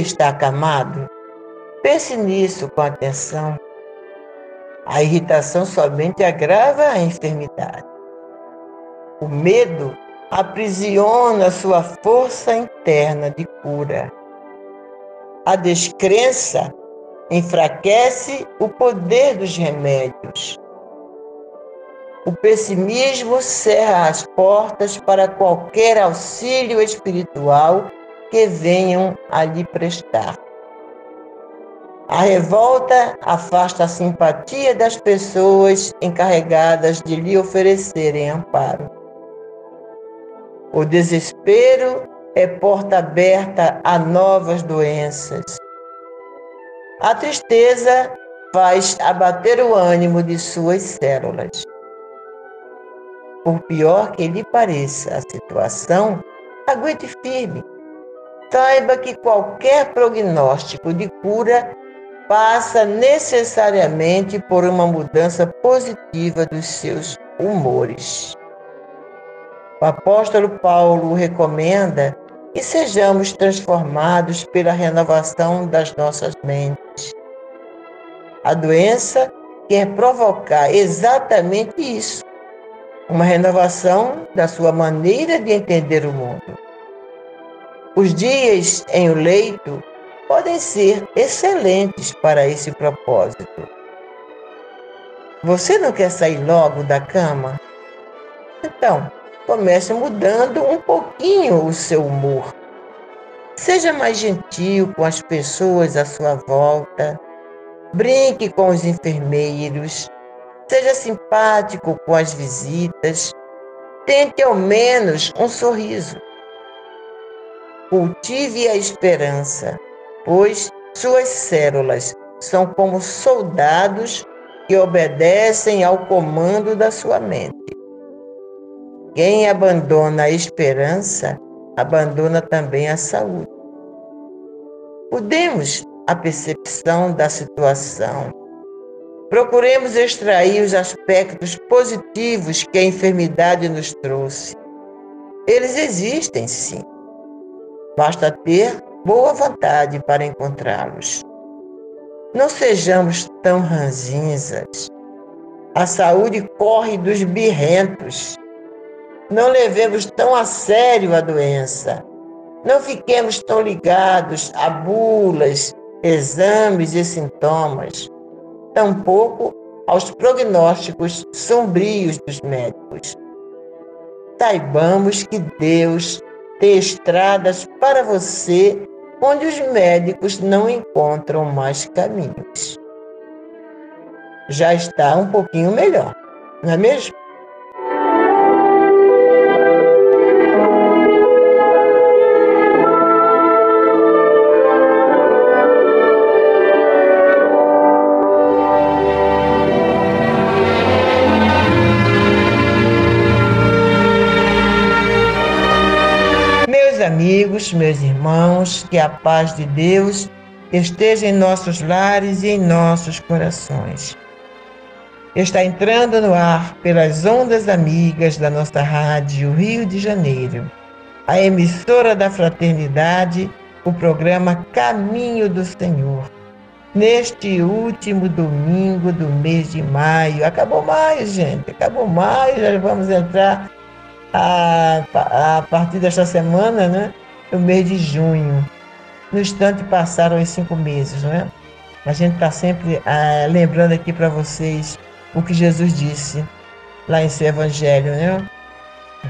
Está acamado, pense nisso com atenção. A irritação somente agrava a enfermidade. O medo aprisiona sua força interna de cura. A descrença enfraquece o poder dos remédios. O pessimismo cerra as portas para qualquer auxílio espiritual que venham a lhe prestar. A revolta afasta a simpatia das pessoas encarregadas de lhe oferecerem amparo. O desespero é porta aberta a novas doenças. A tristeza faz abater o ânimo de suas células. Por pior que lhe pareça a situação, aguente firme Saiba que qualquer prognóstico de cura passa necessariamente por uma mudança positiva dos seus humores. O apóstolo Paulo recomenda que sejamos transformados pela renovação das nossas mentes. A doença quer provocar exatamente isso, uma renovação da sua maneira de entender o mundo. Os dias em o leito podem ser excelentes para esse propósito. Você não quer sair logo da cama? Então, comece mudando um pouquinho o seu humor. Seja mais gentil com as pessoas à sua volta. Brinque com os enfermeiros. Seja simpático com as visitas. Tente ao menos um sorriso. Cultive a esperança, pois suas células são como soldados que obedecem ao comando da sua mente. Quem abandona a esperança, abandona também a saúde. Mudemos a percepção da situação. Procuremos extrair os aspectos positivos que a enfermidade nos trouxe. Eles existem, sim. Basta ter boa vontade para encontrá-los. Não sejamos tão ranzinzas. A saúde corre dos birrentos. Não levemos tão a sério a doença. Não fiquemos tão ligados a bulas, exames e sintomas. Tampouco aos prognósticos sombrios dos médicos. Saibamos que Deus ter estradas para você onde os médicos não encontram mais caminhos. Já está um pouquinho melhor. não é mesmo? Amigos, meus irmãos, que a paz de Deus esteja em nossos lares e em nossos corações. Está entrando no ar pelas ondas amigas da nossa rádio Rio de Janeiro, a emissora da fraternidade, o programa Caminho do Senhor. Neste último domingo do mês de maio, acabou maio, gente, acabou maio, já vamos entrar a, a partir desta semana, né, no mês de junho. No instante passaram os cinco meses, não é? A gente está sempre ah, lembrando aqui para vocês o que Jesus disse lá em seu Evangelho, né?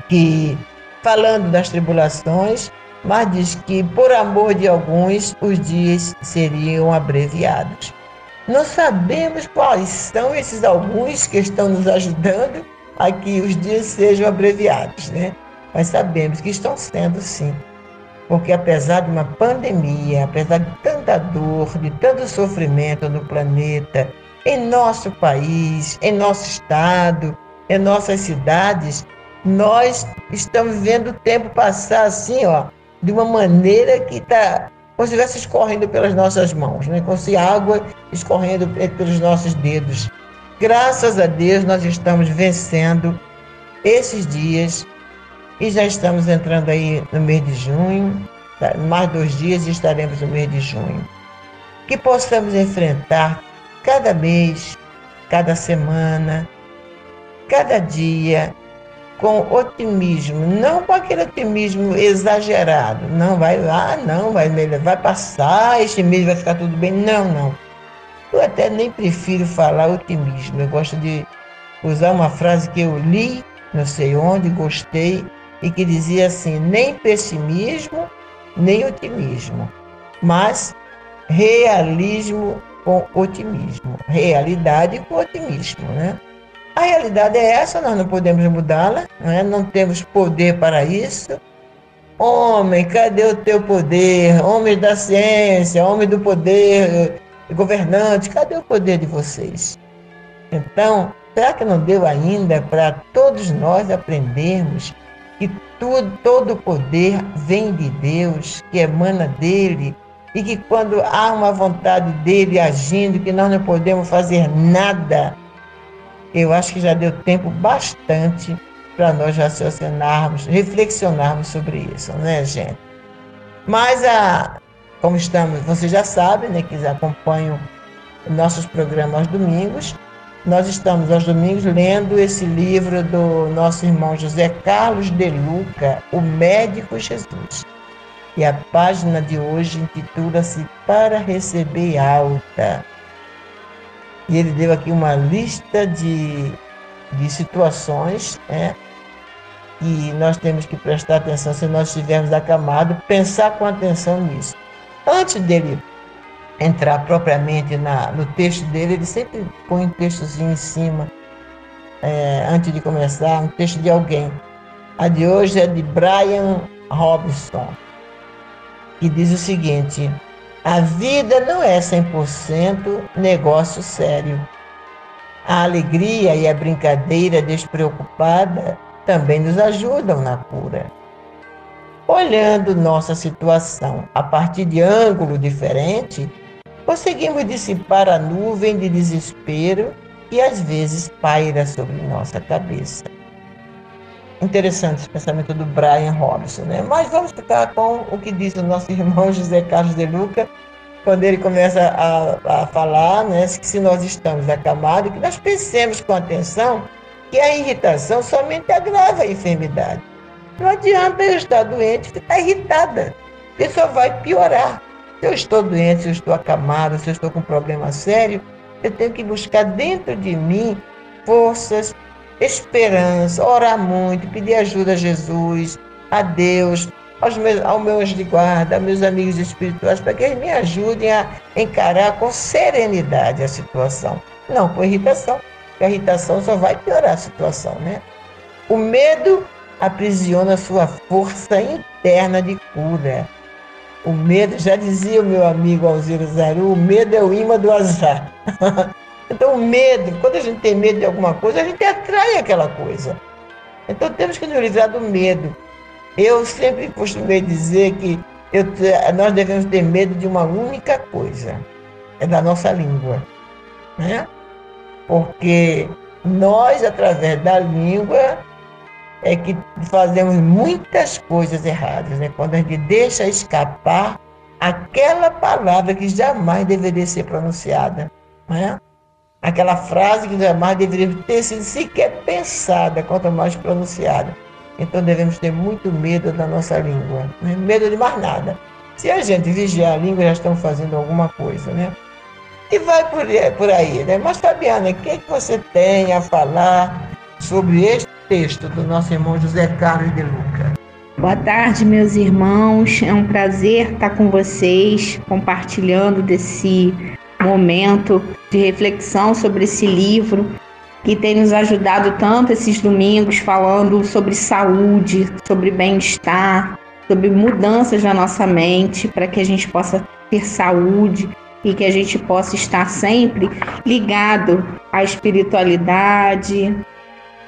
Que falando das tribulações, mas diz que por amor de alguns os dias seriam abreviados. Não sabemos quais são esses alguns que estão nos ajudando a que os dias sejam abreviados, né? Mas sabemos que estão sendo sim. Porque apesar de uma pandemia, apesar de tanta dor, de tanto sofrimento no planeta, em nosso país, em nosso estado, em nossas cidades, nós estamos vendo o tempo passar assim, ó, de uma maneira que está como se estivesse escorrendo pelas nossas mãos, né? como se água escorrendo pelos nossos dedos. Graças a Deus nós estamos vencendo esses dias e já estamos entrando aí no mês de junho, tá? mais dois dias e estaremos no mês de junho. Que possamos enfrentar cada mês, cada semana, cada dia com otimismo, não com aquele otimismo exagerado. Não vai lá, não, vai, vai passar, este mês vai ficar tudo bem. Não, não eu até nem prefiro falar otimismo. Eu gosto de usar uma frase que eu li, não sei onde, gostei, e que dizia assim: nem pessimismo, nem otimismo, mas realismo com otimismo. Realidade com otimismo, né? A realidade é essa, nós não podemos mudá-la, não, é? não temos poder para isso. Homem, cadê o teu poder? Homem da ciência, homem do poder, governantes, cadê o poder de vocês? Então, será que não deu ainda para todos nós aprendermos que tudo, todo o poder vem de Deus, que emana dele, e que quando há uma vontade dele agindo, que nós não podemos fazer nada, eu acho que já deu tempo bastante para nós raciocinarmos, reflexionarmos sobre isso, né, gente? Mas a, como estamos, vocês já sabem, né, que acompanham nossos programas aos domingos, nós estamos aos domingos lendo esse livro do nosso irmão José Carlos de Luca, O Médico Jesus. E a página de hoje intitula-se Para Receber Alta. E ele deu aqui uma lista de, de situações né, e nós temos que prestar atenção se nós estivermos acamados, pensar com atenção nisso. Antes dele entrar propriamente na, no texto dele, ele sempre põe um textozinho em cima, é, antes de começar, um texto de alguém. A de hoje é de Brian Robson, que diz o seguinte: A vida não é 100% negócio sério. A alegria e a brincadeira despreocupada também nos ajudam na cura olhando nossa situação a partir de ângulo diferente, conseguimos dissipar a nuvem de desespero que às vezes paira sobre nossa cabeça. Interessante esse pensamento do Brian Robson, né? Mas vamos ficar com o que diz o nosso irmão José Carlos de Luca, quando ele começa a, a falar, né, que se nós estamos acamados, que nós pensemos com atenção que a irritação somente agrava a enfermidade. Não adianta eu estar doente e ficar irritada. Isso só vai piorar. Se eu estou doente, se eu estou acamado, se eu estou com um problema sério, eu tenho que buscar dentro de mim forças, esperança, orar muito, pedir ajuda a Jesus, a Deus, aos meus, ao meu anjo de guarda, aos meus amigos espirituais, para que eles me ajudem a encarar com serenidade a situação, não com irritação. a irritação só vai piorar a situação, né? O medo aprisiona sua força interna de cura. O medo, já dizia o meu amigo Alziro Zaru, o medo é o imã do azar. então, o medo, quando a gente tem medo de alguma coisa, a gente atrai aquela coisa. Então, temos que nos livrar do medo. Eu sempre costumei dizer que eu, nós devemos ter medo de uma única coisa: é da nossa língua. Né? Porque nós, através da língua, é que fazemos muitas coisas erradas, né? Quando a gente deixa escapar aquela palavra que jamais deveria ser pronunciada, né? Aquela frase que jamais deveria ter sido sequer pensada, quanto mais pronunciada. Então devemos ter muito medo da nossa língua, né? medo de mais nada. Se a gente vigiar a língua, já estamos fazendo alguma coisa, né? E vai por, por aí, né? Mas Fabiana, o que, é que você tem a falar sobre este texto do nosso irmão José Carlos de Luca. Boa tarde, meus irmãos. É um prazer estar com vocês, compartilhando desse momento de reflexão sobre esse livro que tem nos ajudado tanto esses domingos, falando sobre saúde, sobre bem-estar, sobre mudanças na nossa mente, para que a gente possa ter saúde e que a gente possa estar sempre ligado à espiritualidade,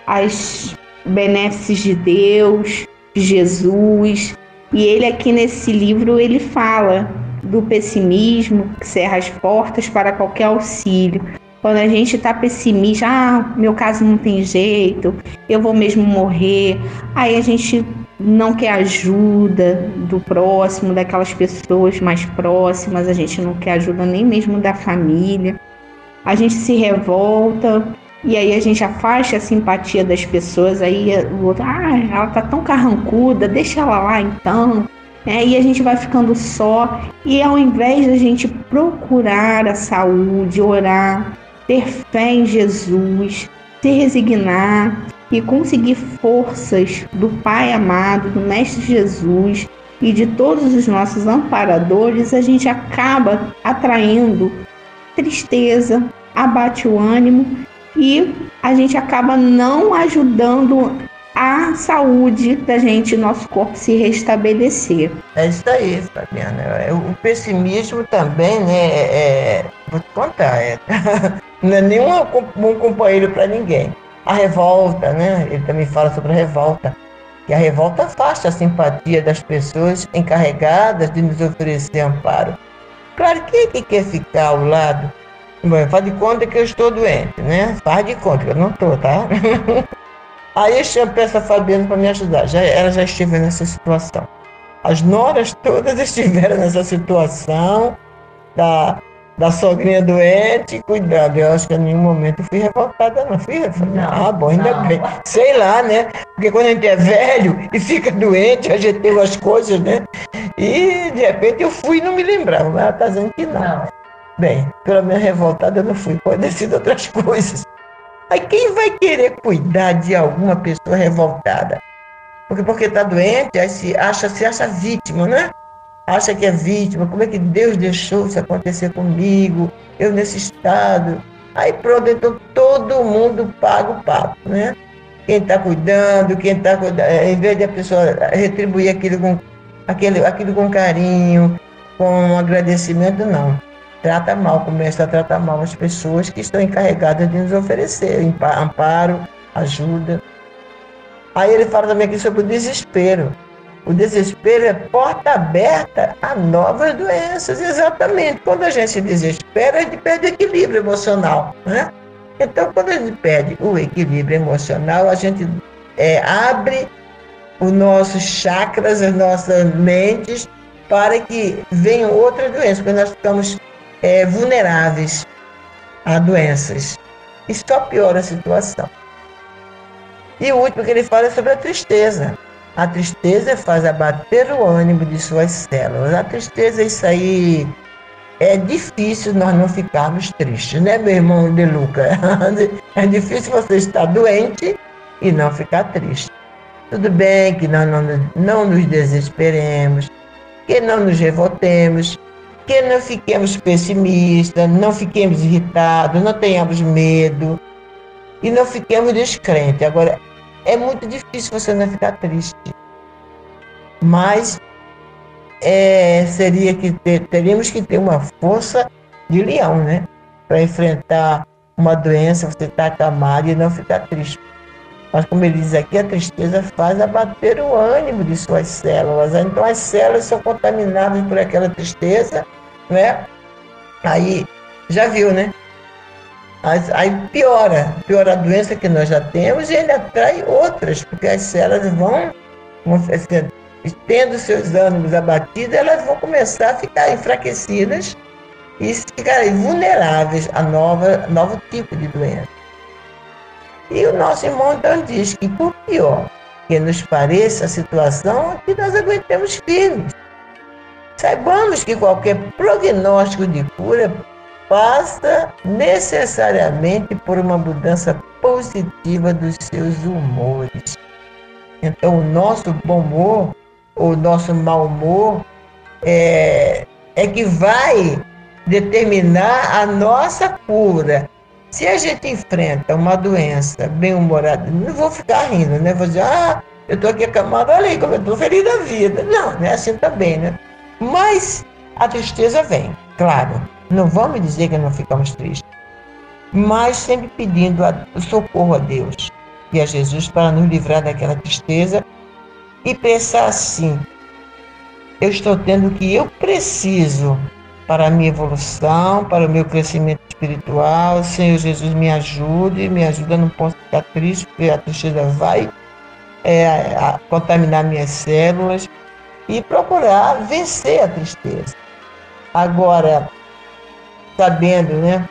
as benéficos de Deus, de Jesus. E ele aqui nesse livro ele fala do pessimismo que cerra as portas para qualquer auxílio. Quando a gente está pessimista, ah, meu caso não tem jeito, eu vou mesmo morrer. Aí a gente não quer ajuda do próximo, daquelas pessoas mais próximas, a gente não quer ajuda nem mesmo da família. A gente se revolta e aí a gente afasta a simpatia das pessoas, aí o outro, ah, ela tá tão carrancuda, deixa ela lá então. É, e a gente vai ficando só. E ao invés da gente procurar a saúde, orar, ter fé em Jesus, se resignar e conseguir forças do Pai amado, do Mestre Jesus e de todos os nossos amparadores, a gente acaba atraindo tristeza, abate o ânimo e a gente acaba não ajudando a saúde da gente, nosso corpo se restabelecer. É isso aí, Fabiana. É, o pessimismo também, né? É, é vou te contar, é, não é nenhum um companheiro para ninguém. A revolta, né? Ele também fala sobre a revolta. Que a revolta afasta a simpatia das pessoas encarregadas de nos oferecer amparo. Claro, quem é que quer ficar ao lado Bom, faz de conta que eu estou doente, né? Faz de conta que eu não estou, tá? Aí eu peço a Fabiana para me ajudar. Já, ela já esteve nessa situação. As noras todas estiveram nessa situação da, da sogrinha doente. Cuidado, eu acho que em nenhum momento eu fui revoltada, não fui revoltada. Ah, bom, ainda não. bem. Sei lá, né? Porque quando a gente é velho e fica doente, a gente tem as coisas, né? E de repente eu fui e não me lembrava. Mas ela está dizendo que não. não. Bem, pela minha revoltada eu não fui, pode outras coisas. Aí quem vai querer cuidar de alguma pessoa revoltada? Porque porque está doente, aí se acha, se acha vítima, né? Acha que é vítima, como é que Deus deixou isso acontecer comigo, eu nesse estado. Aí pronto, então todo mundo paga o papo, né? Quem está cuidando, quem está cuidando, é, em vez de a pessoa retribuir aquilo com, aquele, aquilo com carinho, com agradecimento, não trata mal, começa a tratar mal as pessoas que estão encarregadas de nos oferecer amparo, ajuda. Aí ele fala também aqui sobre o desespero. O desespero é porta aberta a novas doenças, exatamente. Quando a gente se desespera, a gente perde o equilíbrio emocional. Né? Então, quando a gente perde o equilíbrio emocional, a gente é, abre os nossos chakras, as nossas mentes, para que venham outras doenças, porque nós ficamos é, vulneráveis a doenças. Isso só piora a situação. E o último que ele fala é sobre a tristeza. A tristeza faz abater o ânimo de suas células. A tristeza, isso aí é difícil nós não ficarmos tristes, né, meu irmão de Luca? É difícil você estar doente e não ficar triste. Tudo bem que nós não, não nos desesperemos, que não nos revoltemos, que não fiquemos pessimistas, não fiquemos irritados, não tenhamos medo. e não fiquemos descrentes. Agora, é muito difícil você não ficar triste. Mas é, seria que ter, teríamos que ter uma força de leão, né? Para enfrentar uma doença, você está acamado e não ficar triste. Mas como ele diz aqui, a tristeza faz abater o ânimo de suas células. Então as células são contaminadas por aquela tristeza, né? Aí já viu, né? Aí piora, piora a doença que nós já temos e ele atrai outras, porque as células vão, vão tendo seus ânimos abatidos, elas vão começar a ficar enfraquecidas e ficarem vulneráveis a nova, novo tipo de doença. E o nosso irmão então diz que, por pior que nos pareça a situação, que nós aguentemos firmes. Saibamos que qualquer prognóstico de cura passa necessariamente por uma mudança positiva dos seus humores. Então, o nosso bom humor, ou nosso mau humor, é, é que vai determinar a nossa cura. Se a gente enfrenta uma doença bem-humorada, não vou ficar rindo, né? Vou dizer, ah, eu estou aqui acamado, olha aí como eu estou feliz da vida. Não, não é assim também, né? Mas a tristeza vem, claro. Não vamos dizer que não ficamos tristes, mas sempre pedindo o socorro a Deus e a Jesus para nos livrar daquela tristeza e pensar assim: eu estou tendo o que eu preciso para a minha evolução, para o meu crescimento espiritual. Senhor Jesus, me ajude, me ajuda, não posso ficar triste, porque a tristeza vai é, a contaminar minhas células e procurar vencer a tristeza. Agora, sabendo né,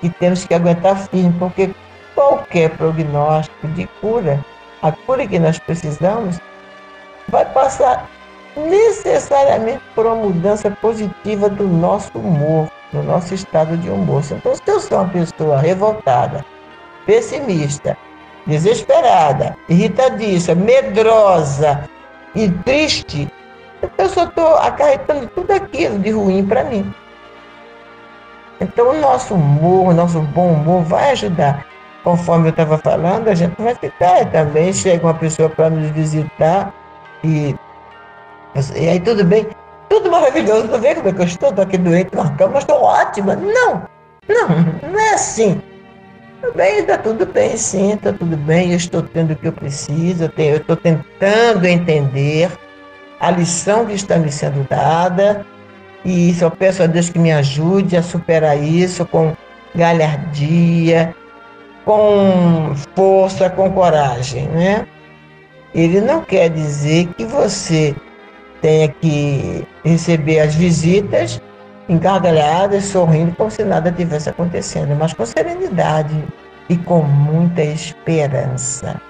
que temos que aguentar firme, porque qualquer prognóstico de cura, a cura que nós precisamos, vai passar necessariamente por uma mudança positiva do nosso humor, do nosso estado de humor. Então, se eu sou uma pessoa revoltada, pessimista, desesperada, irritadiça, medrosa e triste, eu só estou acarretando tudo aquilo de ruim para mim. Então, o nosso humor, o nosso bom humor vai ajudar. Conforme eu estava falando, a gente vai ficar também. Chega uma pessoa para nos visitar e, e aí tudo bem, tudo maravilhoso. Não vê como é que eu estou? Estou aqui doente na cama, estou ótima. Não, não, não é assim. Bem, está tudo bem, sim, está tudo bem. Eu estou tendo o que eu preciso, eu estou tentando entender a lição que está me sendo dada e eu peço a Deus que me ajude a superar isso com galhardia, com força, com coragem, né? Ele não quer dizer que você tenha que receber as visitas engargalhadas, sorrindo, como se nada tivesse acontecendo, mas com serenidade e com muita esperança.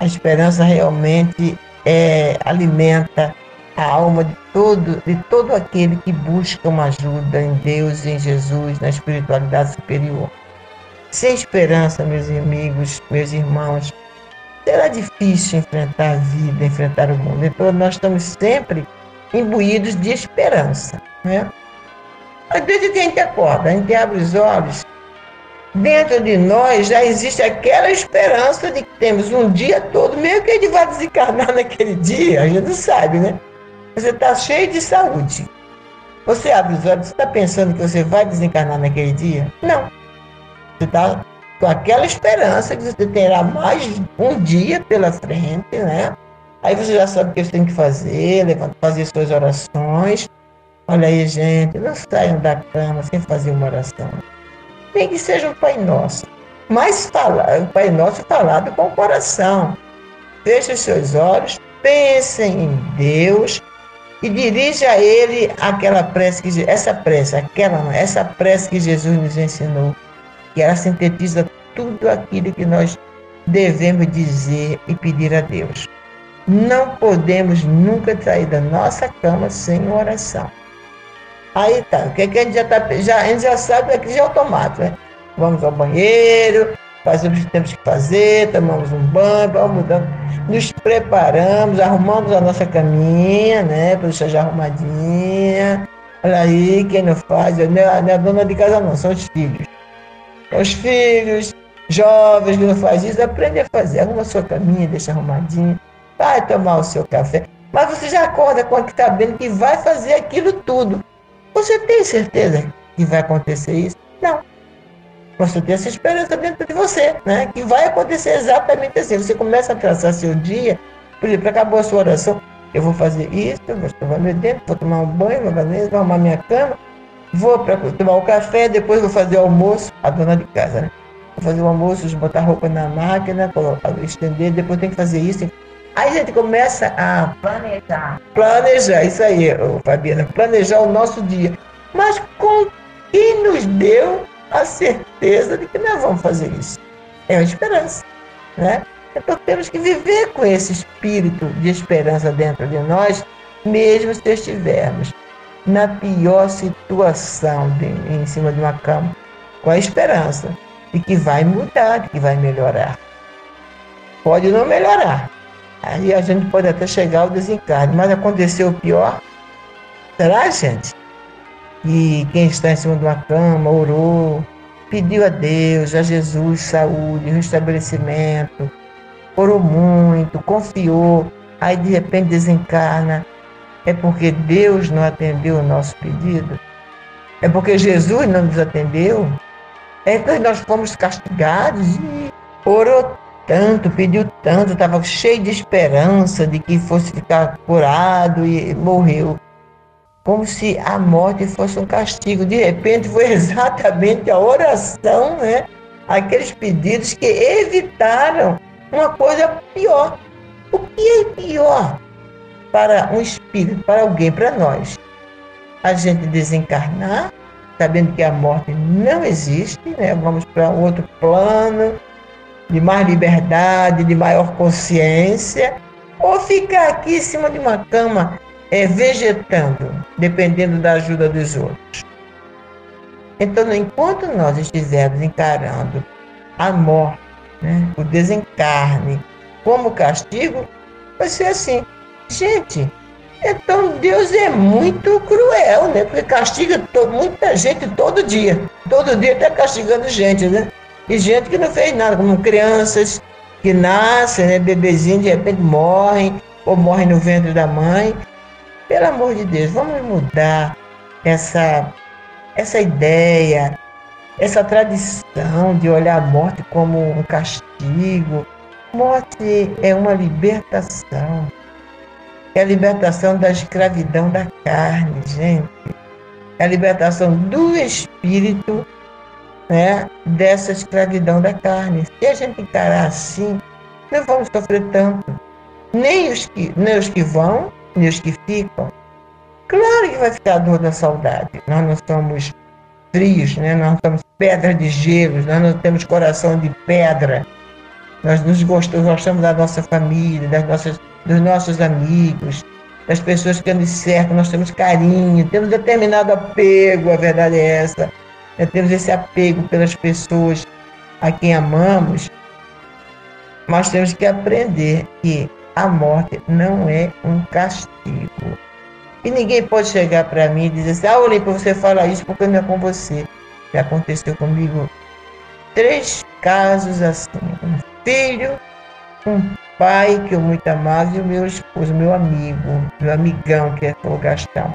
A esperança realmente é, alimenta a alma de todo, de todo aquele que busca uma ajuda em Deus, em Jesus, na espiritualidade superior. Sem esperança, meus amigos, meus irmãos, será difícil enfrentar a vida, enfrentar o mundo. Então, nós estamos sempre imbuídos de esperança. Né? Desde que a gente acorda, a gente abre os olhos, dentro de nós já existe aquela esperança de que temos um dia todo, meio que gente vai desencarnar naquele dia, a gente sabe, né? Você está cheio de saúde. Você abre os olhos, você está pensando que você vai desencarnar naquele dia? Não. Você está com aquela esperança que você terá mais um dia pela frente, né? Aí você já sabe o que você tem que fazer, fazer suas orações. Olha aí, gente, não saiam da cama sem fazer uma oração. Nem que seja o Pai Nosso. Mas fala, o Pai Nosso falado com o coração. Feche os seus olhos, pensem em Deus e dirige a ele aquela prece que essa prece, aquela essa prece que Jesus nos ensinou, que ela sintetiza tudo aquilo que nós devemos dizer e pedir a Deus. Não podemos nunca sair da nossa cama sem oração. Aí tá, o que, é que a gente já tá, já, a gente já sabe aqui já é automático, né? Vamos ao banheiro, fazemos o que temos que fazer, tomamos um banho, vamos mudando, nos preparamos, arrumamos a nossa caminha, né, para deixar já arrumadinha. Olha aí, quem não faz, não é, não é a dona de casa não, são os filhos. Os filhos Jovens que não faz isso, aprende a fazer. Arruma a sua caminha, deixa arrumadinha. Vai tomar o seu café. Mas você já acorda quando está sabendo que vai fazer aquilo tudo. Você tem certeza que vai acontecer isso? Não. Você tem essa esperança dentro de você, né? Que vai acontecer exatamente assim. Você começa a traçar seu dia, por exemplo, acabou a sua oração, eu vou fazer isso, vou escovar meu dente, vou tomar um banho, vou fazer vou arrumar minha cama, vou para tomar o um café, depois vou fazer o almoço, a dona de casa, né? Fazer o almoço, botar roupa na máquina, colocar, estender, depois tem que fazer isso. Aí a gente começa a planejar. Planejar, isso aí, Fabiana, planejar o nosso dia. Mas com quem nos deu a certeza de que nós vamos fazer isso. É a esperança. Né? Então temos que viver com esse espírito de esperança dentro de nós, mesmo se estivermos na pior situação de, em cima de uma cama, com a esperança de que vai mudar, que vai melhorar. Pode não melhorar. Aí a gente pode até chegar ao desencarne, mas aconteceu o pior. Será, gente? E quem está em cima de uma cama orou, pediu a Deus, a Jesus, saúde, restabelecimento, orou muito, confiou, aí de repente desencarna. É porque Deus não atendeu o nosso pedido? É porque Jesus não nos atendeu? Que nós fomos castigados e orou tanto, pediu tanto, estava cheio de esperança de que fosse ficar curado e morreu como se a morte fosse um castigo. De repente foi exatamente a oração, né? aqueles pedidos que evitaram uma coisa pior. O que é pior para um espírito, para alguém, para nós? A gente desencarnar, sabendo que a morte não existe, né? vamos para um outro plano de mais liberdade, de maior consciência, ou ficar aqui em cima de uma cama é, vegetando, dependendo da ajuda dos outros. Então, enquanto nós estivermos encarando a morte, né, o desencarne, como castigo, vai ser assim. Gente, então Deus é muito cruel, né? Porque castiga muita gente todo dia. Todo dia está castigando gente, né? E gente que não fez nada, como crianças que nascem, né? Bebezinhos de repente morrem, ou morrem no ventre da mãe. Pelo amor de Deus, vamos mudar essa, essa ideia, essa tradição de olhar a morte como um castigo. Morte é uma libertação. É a libertação da escravidão da carne, gente. É a libertação do espírito né, dessa escravidão da carne. Se a gente encarar assim, não vamos sofrer tanto. Nem os que, nem os que vão, e os que ficam, claro que vai ficar a dor da saudade. Nós não somos frios, né? nós somos pedras de gelo, nós não temos coração de pedra. Nós nos gostamos, gostamos da nossa família, das nossas, dos nossos amigos, das pessoas que nos cercam, nós temos carinho, temos determinado apego, a verdade é essa. Nós temos esse apego pelas pessoas a quem amamos, mas temos que aprender que a morte não é um castigo. E ninguém pode chegar para mim e dizer assim, ah, Olimpo, você fala isso porque não é com você. Já aconteceu comigo três casos assim. Filho, um pai que eu muito amava e o meu esposo, meu amigo, meu amigão, que é o Gastão.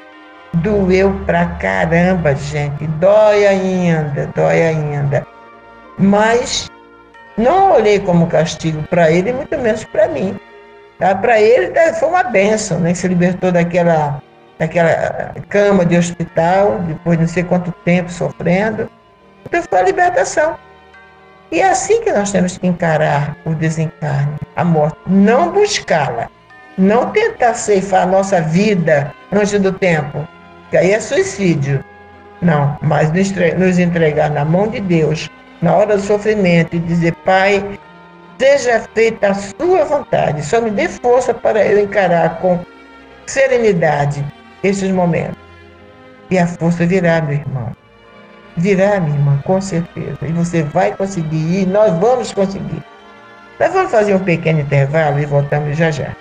Doeu pra caramba, gente. Dói ainda, dói ainda. Mas não olhei como castigo para ele, muito menos para mim. Tá? Para ele tá, foi uma benção, né? Se libertou daquela, daquela cama de hospital, depois de não sei quanto tempo sofrendo. Então foi a libertação. E é assim que nós temos que encarar o desencarne, a morte. Não buscá-la. Não tentar ceifar a nossa vida antes do tempo, que aí é suicídio. Não, mas nos entregar na mão de Deus, na hora do sofrimento, e dizer, Pai, Seja feita a sua vontade. Só me dê força para eu encarar com serenidade esses momentos. E a força virá, meu irmão. Virá, minha irmã, com certeza. E você vai conseguir ir, nós vamos conseguir. Nós vamos fazer um pequeno intervalo e voltamos já já.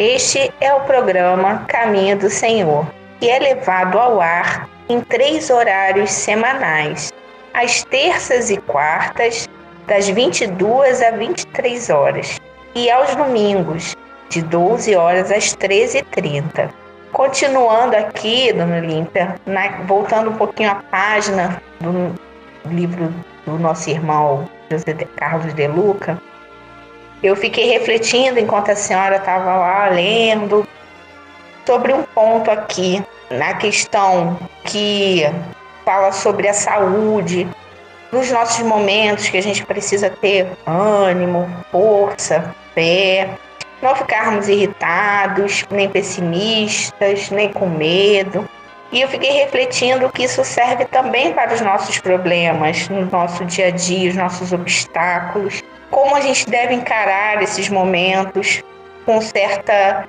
Este é o programa Caminho do Senhor, que é levado ao ar em três horários semanais, às terças e quartas, das 22 a 23 horas, e aos domingos, de 12 horas às 13h30. Continuando aqui, Dona Olímpia, voltando um pouquinho à página do livro do nosso irmão José Carlos de Luca, eu fiquei refletindo enquanto a senhora estava lá lendo sobre um ponto aqui, na questão que fala sobre a saúde, nos nossos momentos que a gente precisa ter ânimo, força, fé, não ficarmos irritados, nem pessimistas, nem com medo. E eu fiquei refletindo que isso serve também para os nossos problemas, no nosso dia a dia, os nossos obstáculos. Como a gente deve encarar esses momentos com certa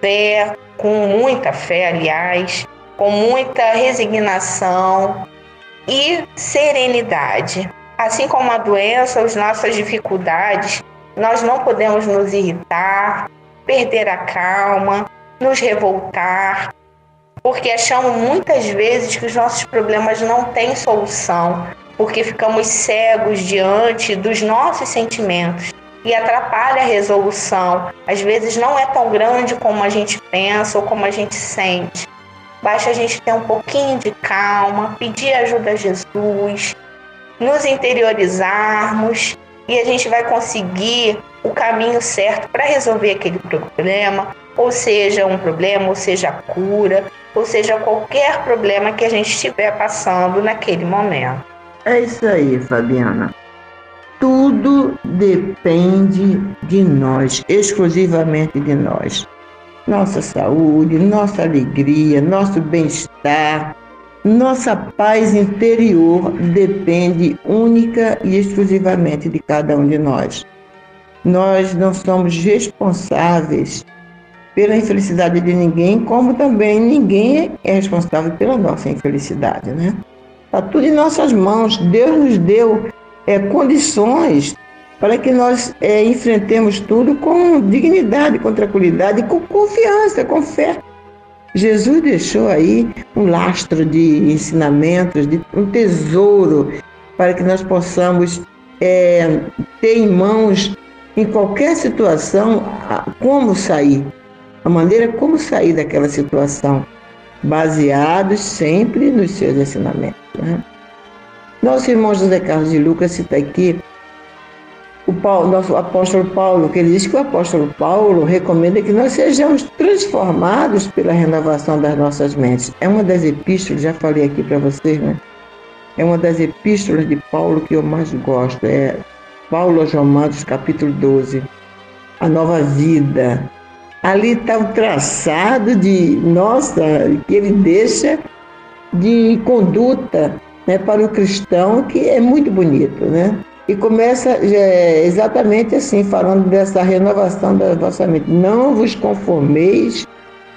fé, com muita fé, aliás, com muita resignação e serenidade. Assim como a doença, as nossas dificuldades, nós não podemos nos irritar, perder a calma, nos revoltar, porque achamos muitas vezes que os nossos problemas não têm solução, porque ficamos cegos diante dos nossos sentimentos e atrapalha a resolução. Às vezes não é tão grande como a gente pensa ou como a gente sente. Basta a gente ter um pouquinho de calma, pedir ajuda a Jesus, nos interiorizarmos e a gente vai conseguir o caminho certo para resolver aquele problema, ou seja, um problema, ou seja, cura, ou seja, qualquer problema que a gente estiver passando naquele momento. É isso aí, Fabiana. Tudo depende de nós, exclusivamente de nós. Nossa saúde, nossa alegria, nosso bem-estar, nossa paz interior depende única e exclusivamente de cada um de nós. Nós não somos responsáveis pela infelicidade de ninguém, como também ninguém é responsável pela nossa infelicidade, né? Está tudo em nossas mãos. Deus nos deu é, condições para que nós é, enfrentemos tudo com dignidade, com tranquilidade, com confiança, com fé. Jesus deixou aí um lastro de ensinamentos, de um tesouro para que nós possamos é, ter em mãos, em qualquer situação, como sair, a maneira como sair daquela situação, baseados sempre nos seus ensinamentos. Né? Nosso irmão José Carlos de Lucas cita aqui o Paulo, nosso apóstolo Paulo, que ele diz que o apóstolo Paulo recomenda que nós sejamos transformados pela renovação das nossas mentes. É uma das epístolas, já falei aqui para vocês, né? É uma das epístolas de Paulo que eu mais gosto. É Paulo aos Romanos, capítulo 12. A nova vida. Ali está o traçado de, nossa, que ele deixa de conduta né, para o cristão, que é muito bonito, né? E começa é, exatamente assim, falando dessa renovação da vossa mente. Não vos conformeis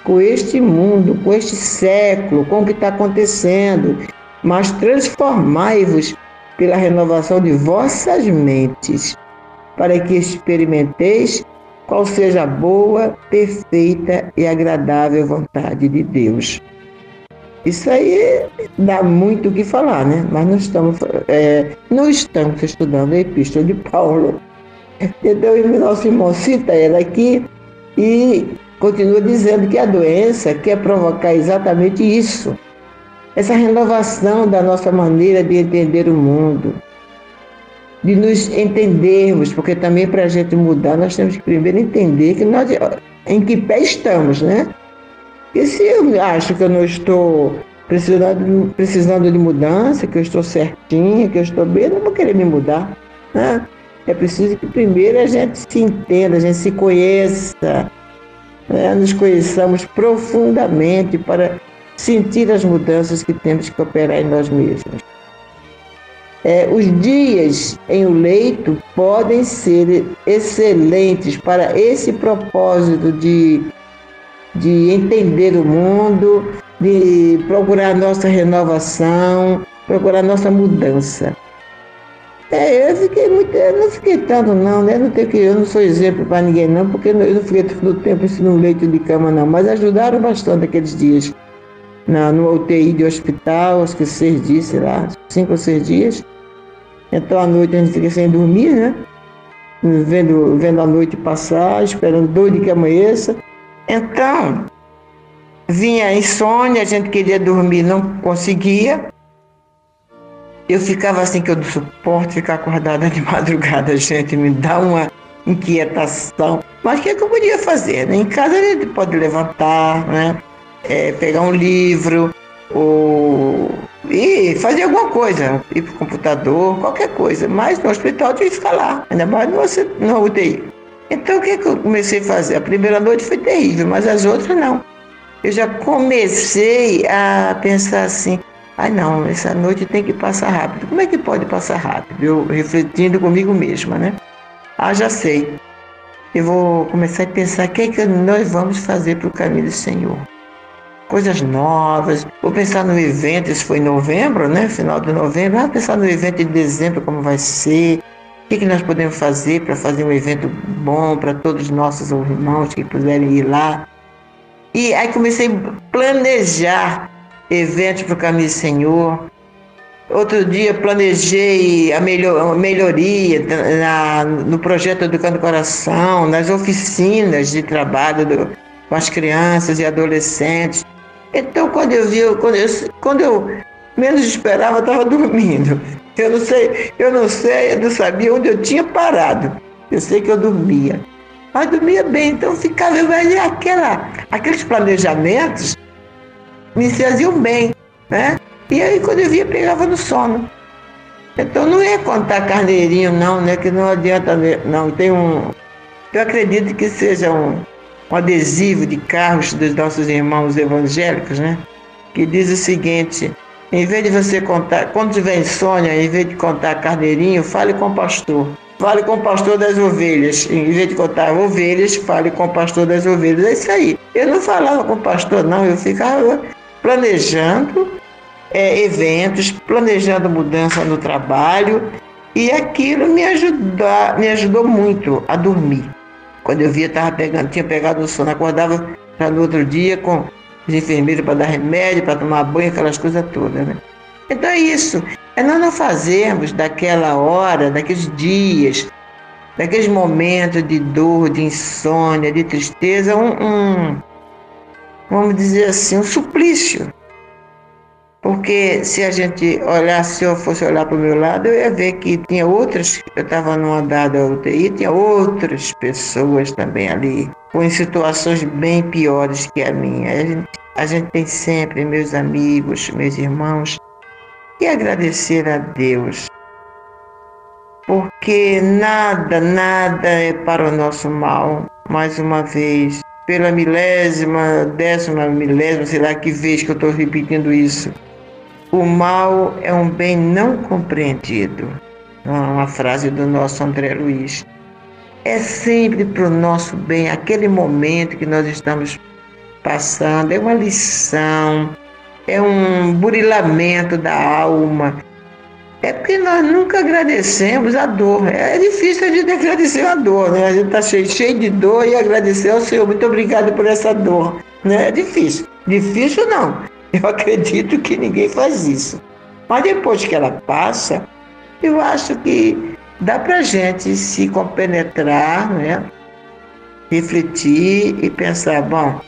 com este mundo, com este século, com o que está acontecendo, mas transformai-vos pela renovação de vossas mentes, para que experimenteis qual seja a boa, perfeita e agradável vontade de Deus. Isso aí dá muito o que falar, né? Mas não estamos, é, não estamos estudando a Epístola de Paulo. Então, o nosso irmão cita ela aqui e continua dizendo que a doença quer provocar exatamente isso. Essa renovação da nossa maneira de entender o mundo, de nos entendermos, porque também para a gente mudar nós temos que primeiro entender que nós, em que pé estamos, né? E se eu acho que eu não estou precisando, precisando de mudança, que eu estou certinha, que eu estou bem, eu não vou querer me mudar. Né? É preciso que primeiro a gente se entenda, a gente se conheça, né? nos conheçamos profundamente para sentir as mudanças que temos que operar em nós mesmos. É, os dias em o leito podem ser excelentes para esse propósito de de entender o mundo, de procurar nossa renovação, procurar nossa mudança. É, eu fiquei muito. Eu não fiquei tanto, não, né? Não tenho que, eu não sou exemplo para ninguém, não, porque eu não fiquei todo tempo assim, no leito de cama, não. Mas ajudaram bastante aqueles dias. Na, no UTI de hospital, acho que seis dias, sei lá, cinco ou seis dias. Então à noite a gente fica sem dormir, né? Vendo, vendo a noite passar, esperando dor de que amanheça. Então, vinha insônia, a gente queria dormir, não conseguia. Eu ficava assim que eu não suporto ficar acordada de madrugada, gente, me dá uma inquietação. Mas o que, é que eu podia fazer? Né? Em casa a gente pode levantar, né? É, pegar um livro, ou e fazer alguma coisa, ir para o computador, qualquer coisa. Mas no hospital tinha que ficar lá, ainda mais no, no UTI. Então o que, que eu comecei a fazer? A primeira noite foi terrível, mas as outras não. Eu já comecei a pensar assim, Ai não, essa noite tem que passar rápido. Como é que pode passar rápido? Eu refletindo comigo mesma, né? Ah, já sei. Eu vou começar a pensar o que é que nós vamos fazer para o caminho do Senhor. Coisas novas. Vou pensar no evento, isso foi em novembro, né? Final de novembro. Vou pensar no evento de dezembro, como vai ser. O que, que nós podemos fazer para fazer um evento bom para todos os nossos irmãos que puderem ir lá. E aí comecei a planejar eventos para o Caminho do Senhor. Outro dia planejei a, melhor, a melhoria na, no projeto Educando Coração, nas oficinas de trabalho do, com as crianças e adolescentes. Então, quando eu vi, quando eu, quando eu menos esperava, estava dormindo. Eu não sei, eu não sei, eu não sabia onde eu tinha parado. Eu sei que eu dormia. Mas dormia bem, então ficava aquela, aqueles planejamentos me faziam bem, né? E aí quando eu via, pegava no sono. Então não é contar carneirinho não, né? Que não adianta, não. Tem um, eu acredito que seja um, um adesivo de carros dos nossos irmãos evangélicos, né? Que diz o seguinte, em vez de você contar, quando tiver insônia, em vez de contar carneirinho, fale com o pastor. Fale com o pastor das ovelhas. Em vez de contar ovelhas, fale com o pastor das ovelhas. É isso aí. Eu não falava com o pastor, não. Eu ficava planejando é, eventos, planejando mudança no trabalho e aquilo me, ajuda, me ajudou muito a dormir. Quando eu via, tava pegando, tinha pegado o sono, acordava já no outro dia com os enfermeiros para dar remédio, para tomar banho, aquelas coisas todas. Né? Então é isso. É nós não fazermos daquela hora, daqueles dias, daqueles momentos de dor, de insônia, de tristeza, um, um vamos dizer assim, um suplício. Porque se a gente olhar, se eu fosse olhar para o meu lado, eu ia ver que tinha outras, eu estava num andar da UTI, tinha outras pessoas também ali, com situações bem piores que a minha. A gente, a gente tem sempre, meus amigos, meus irmãos, que agradecer a Deus. Porque nada, nada é para o nosso mal. Mais uma vez, pela milésima, décima, milésima, sei lá que vez que eu estou repetindo isso. O mal é um bem não compreendido. Uma frase do nosso André Luiz. É sempre para o nosso bem, aquele momento que nós estamos passando, é uma lição, é um burilamento da alma, é porque nós nunca agradecemos a dor. É difícil a gente agradecer a dor, né? A gente está cheio, de dor e agradecer ao Senhor. Muito obrigado por essa dor. Né? É difícil. Difícil não. Eu acredito que ninguém faz isso. Mas depois que ela passa, eu acho que dá para gente se compenetrar, né? refletir e pensar, bom,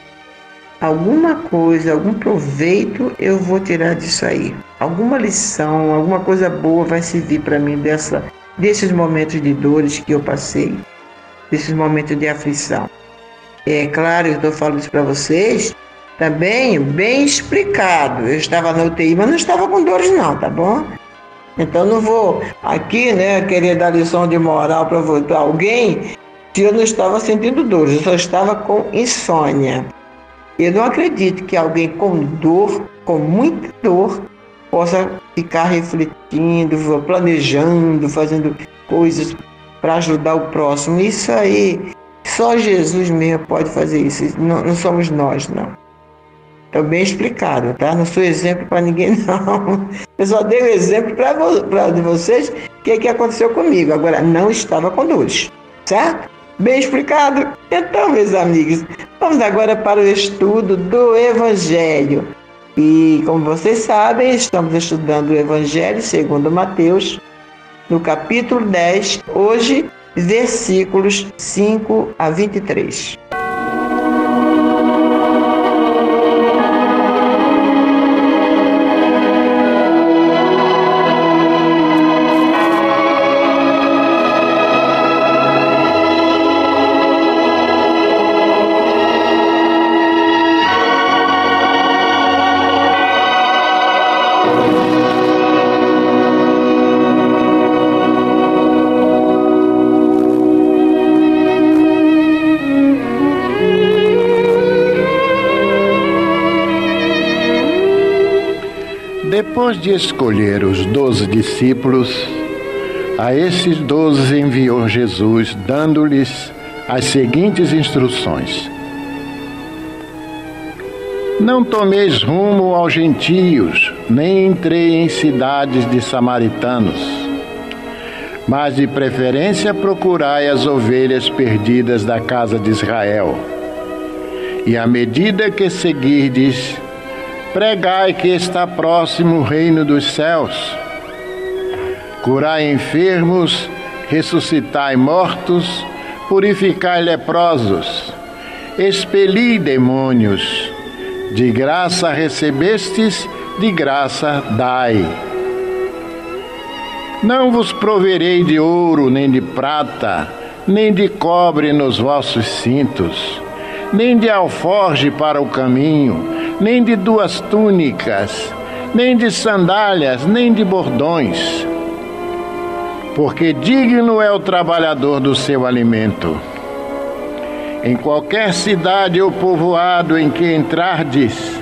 alguma coisa, algum proveito eu vou tirar disso aí. Alguma lição, alguma coisa boa vai servir para mim dessa, desses momentos de dores que eu passei, desses momentos de aflição. É claro, eu estou falando isso para vocês também bem explicado. Eu estava na UTI, mas não estava com dores não, tá bom? Então não vou aqui, né, querer dar lição de moral para alguém se eu não estava sentindo dores, eu só estava com insônia. Eu não acredito que alguém com dor, com muita dor, possa ficar refletindo, planejando, fazendo coisas para ajudar o próximo. Isso aí, só Jesus mesmo pode fazer isso. Não, não somos nós, não. Estou bem explicado, tá? Não sou exemplo para ninguém, não. Eu só dei o exemplo para vocês o que, que aconteceu comigo. Agora, não estava com dores, certo? Bem explicado? Então, meus amigos, vamos agora para o estudo do Evangelho. E, como vocês sabem, estamos estudando o Evangelho segundo Mateus, no capítulo 10, hoje, versículos 5 a 23. Depois de escolher os doze discípulos, a esses doze enviou Jesus, dando-lhes as seguintes instruções: Não tomeis rumo aos gentios, nem entrei em cidades de samaritanos, mas de preferência procurai as ovelhas perdidas da casa de Israel. E à medida que seguirdes, Pregai que está próximo o reino dos céus. Curai enfermos, ressuscitai mortos, purificai leprosos, expeli demônios. De graça recebestes, de graça dai. Não vos proverei de ouro, nem de prata, nem de cobre nos vossos cintos, nem de alforge para o caminho, nem de duas túnicas, nem de sandálias, nem de bordões, porque digno é o trabalhador do seu alimento. Em qualquer cidade ou povoado em que entrardes,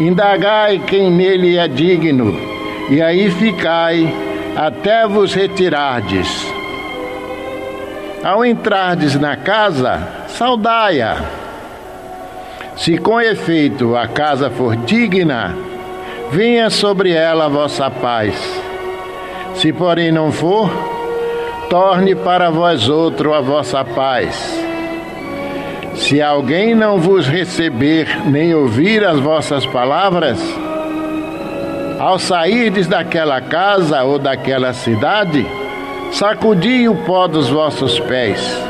indagai quem nele é digno, e aí ficai até vos retirardes. Ao entrardes na casa, saudai-a. Se com efeito a casa for digna, venha sobre ela a vossa paz. Se porém não for, torne para vós outro a vossa paz. Se alguém não vos receber nem ouvir as vossas palavras, ao sairdes daquela casa ou daquela cidade, sacudi o pó dos vossos pés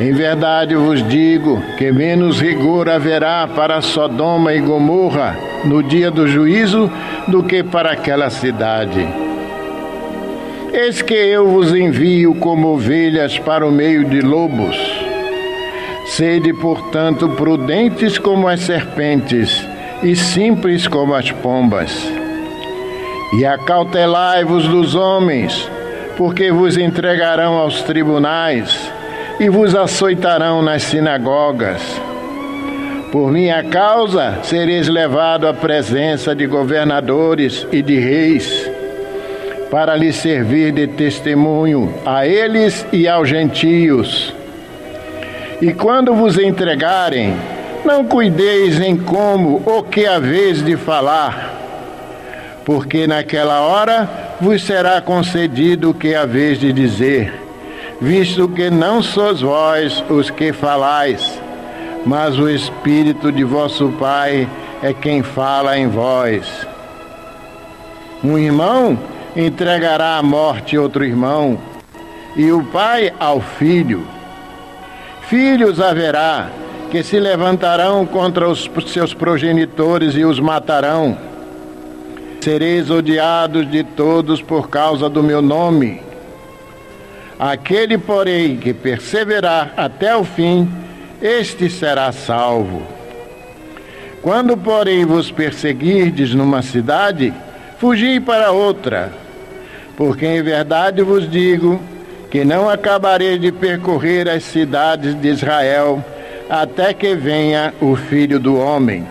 em verdade vos digo que menos rigor haverá para Sodoma e Gomorra no dia do juízo do que para aquela cidade. Eis que eu vos envio como ovelhas para o meio de lobos. Sede, portanto, prudentes como as serpentes e simples como as pombas. E acautelai-vos dos homens, porque vos entregarão aos tribunais e vos açoitarão nas sinagogas. Por minha causa sereis levado à presença de governadores e de reis, para lhes servir de testemunho a eles e aos gentios. E quando vos entregarem, não cuideis em como ou que haveis de falar, porque naquela hora vos será concedido o que haveis de dizer visto que não sois vós os que falais, mas o Espírito de vosso Pai é quem fala em vós. Um irmão entregará à morte outro irmão, e o pai ao filho. Filhos haverá que se levantarão contra os seus progenitores e os matarão. Sereis odiados de todos por causa do meu nome Aquele, porém, que perseverar até o fim, este será salvo. Quando, porém, vos perseguirdes numa cidade, fugi para outra, porque em verdade vos digo que não acabarei de percorrer as cidades de Israel até que venha o Filho do Homem.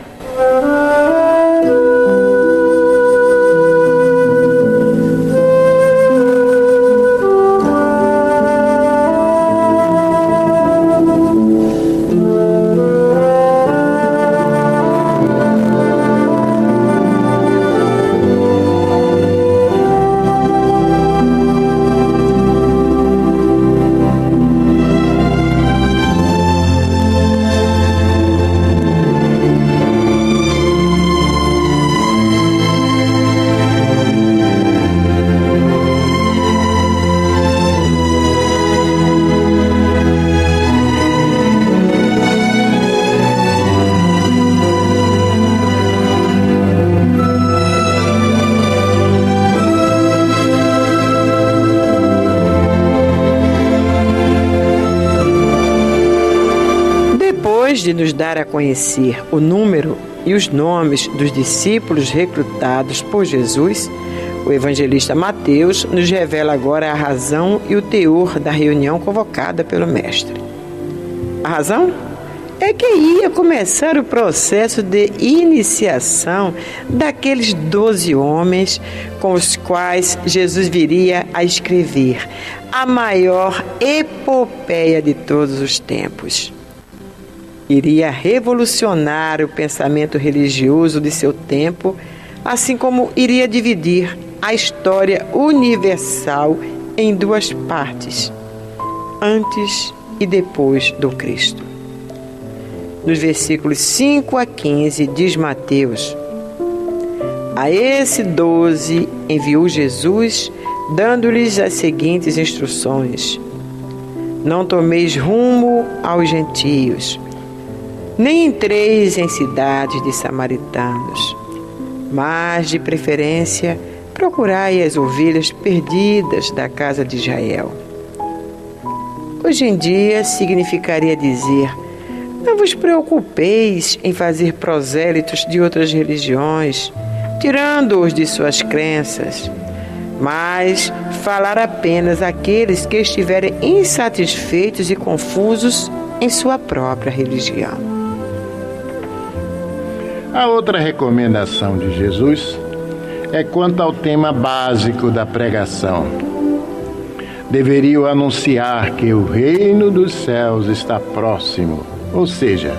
Conhecer o número e os nomes dos discípulos recrutados por Jesus, o evangelista Mateus nos revela agora a razão e o teor da reunião convocada pelo Mestre. A razão? É que ia começar o processo de iniciação daqueles doze homens com os quais Jesus viria a escrever a maior epopeia de todos os tempos iria revolucionar o pensamento religioso de seu tempo, assim como iria dividir a história universal em duas partes, antes e depois do Cristo. Nos versículos 5 a 15 diz Mateus: A esse doze enviou Jesus, dando-lhes as seguintes instruções: Não tomeis rumo aos gentios nem entreis em cidades de samaritanos, mas de preferência procurai as ovelhas perdidas da casa de Israel. Hoje em dia significaria dizer: não vos preocupeis em fazer prosélitos de outras religiões, tirando-os de suas crenças, mas falar apenas àqueles que estiverem insatisfeitos e confusos em sua própria religião. A outra recomendação de Jesus é quanto ao tema básico da pregação. Deveriam anunciar que o reino dos céus está próximo, ou seja,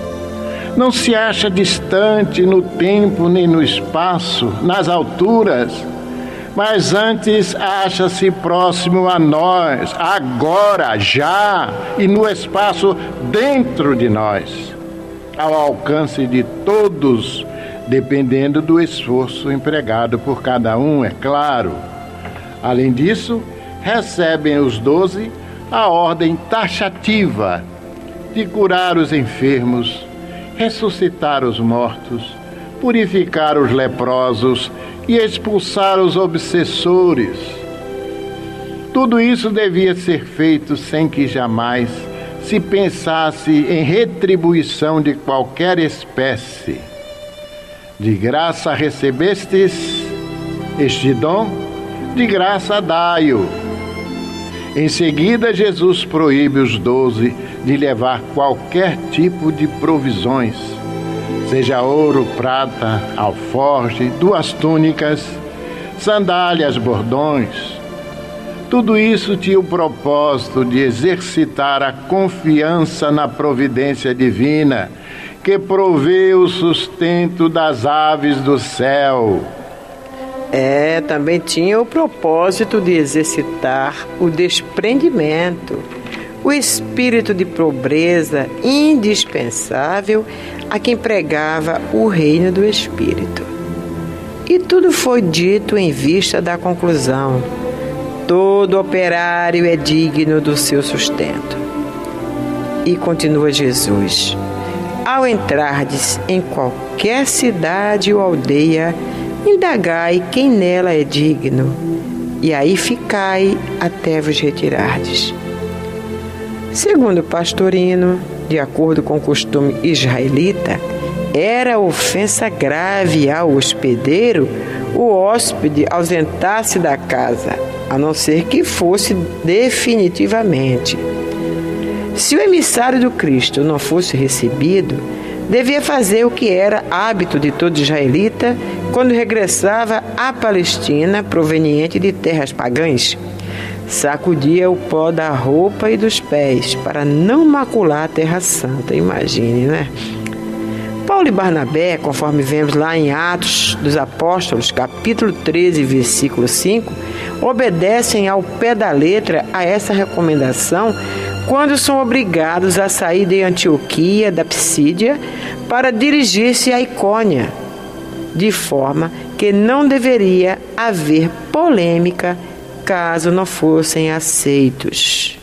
não se acha distante no tempo nem no espaço, nas alturas, mas antes acha-se próximo a nós, agora, já e no espaço dentro de nós ao alcance de todos, dependendo do esforço empregado por cada um, é claro. Além disso, recebem os doze a ordem taxativa de curar os enfermos, ressuscitar os mortos, purificar os leprosos e expulsar os obsessores. Tudo isso devia ser feito sem que jamais se pensasse em retribuição de qualquer espécie. De graça recebestes este dom, de graça dai-o. Em seguida, Jesus proíbe os doze de levar qualquer tipo de provisões, seja ouro, prata, alforge, duas túnicas, sandálias, bordões, tudo isso tinha o propósito de exercitar a confiança na providência divina, que provê o sustento das aves do céu. É, também tinha o propósito de exercitar o desprendimento, o espírito de pobreza indispensável a quem pregava o reino do Espírito. E tudo foi dito em vista da conclusão Todo operário é digno do seu sustento. E continua Jesus: Ao entrardes em qualquer cidade ou aldeia, indagai quem nela é digno, e aí ficai até vos retirardes. Segundo pastorino, de acordo com o costume israelita, era ofensa grave ao hospedeiro o hóspede ausentar-se da casa a não ser que fosse definitivamente. Se o emissário do Cristo não fosse recebido, devia fazer o que era hábito de todo israelita quando regressava à Palestina proveniente de terras pagãs. Sacudia o pó da roupa e dos pés para não macular a terra santa, imagine, né? Paulo e Barnabé, conforme vemos lá em Atos dos Apóstolos, capítulo 13, versículo 5, obedecem ao pé da letra a essa recomendação quando são obrigados a sair de Antioquia, da Psídia, para dirigir-se a Icônia, de forma que não deveria haver polêmica caso não fossem aceitos.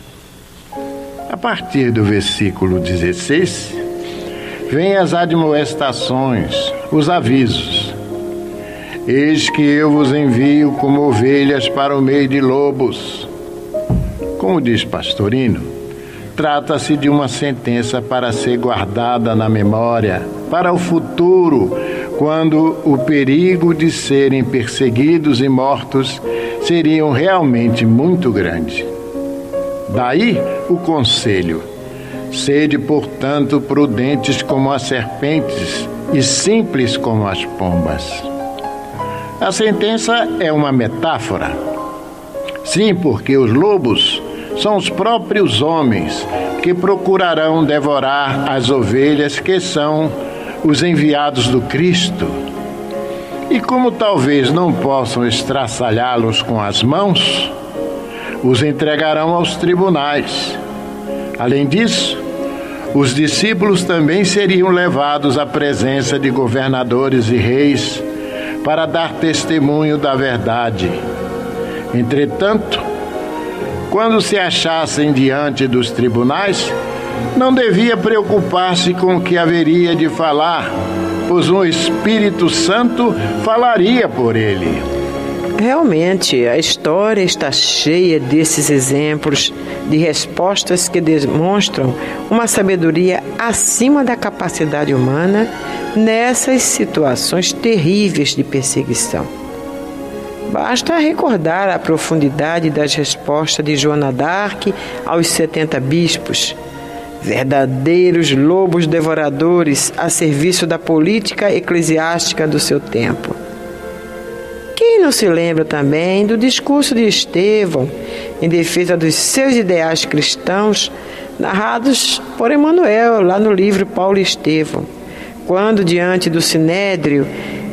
A partir do versículo 16, vêm as admoestações, os avisos. Eis que eu vos envio como ovelhas para o meio de lobos. Como diz Pastorino, trata-se de uma sentença para ser guardada na memória, para o futuro, quando o perigo de serem perseguidos e mortos seriam realmente muito grande. Daí o conselho: sede, portanto, prudentes como as serpentes e simples como as pombas. A sentença é uma metáfora. Sim, porque os lobos são os próprios homens que procurarão devorar as ovelhas que são os enviados do Cristo. E como talvez não possam estraçalhá-los com as mãos, os entregarão aos tribunais. Além disso, os discípulos também seriam levados à presença de governadores e reis para dar testemunho da verdade. Entretanto, quando se achassem diante dos tribunais, não devia preocupar-se com o que haveria de falar, pois o Espírito Santo falaria por ele. Realmente, a história está cheia desses exemplos de respostas que demonstram uma sabedoria acima da capacidade humana nessas situações terríveis de perseguição. Basta recordar a profundidade das respostas de Joana d'Arc aos 70 bispos, verdadeiros lobos devoradores a serviço da política eclesiástica do seu tempo. Não se lembra também do discurso de Estevão em defesa dos seus ideais cristãos, narrados por Emmanuel lá no livro Paulo Estevão, quando, diante do sinédrio,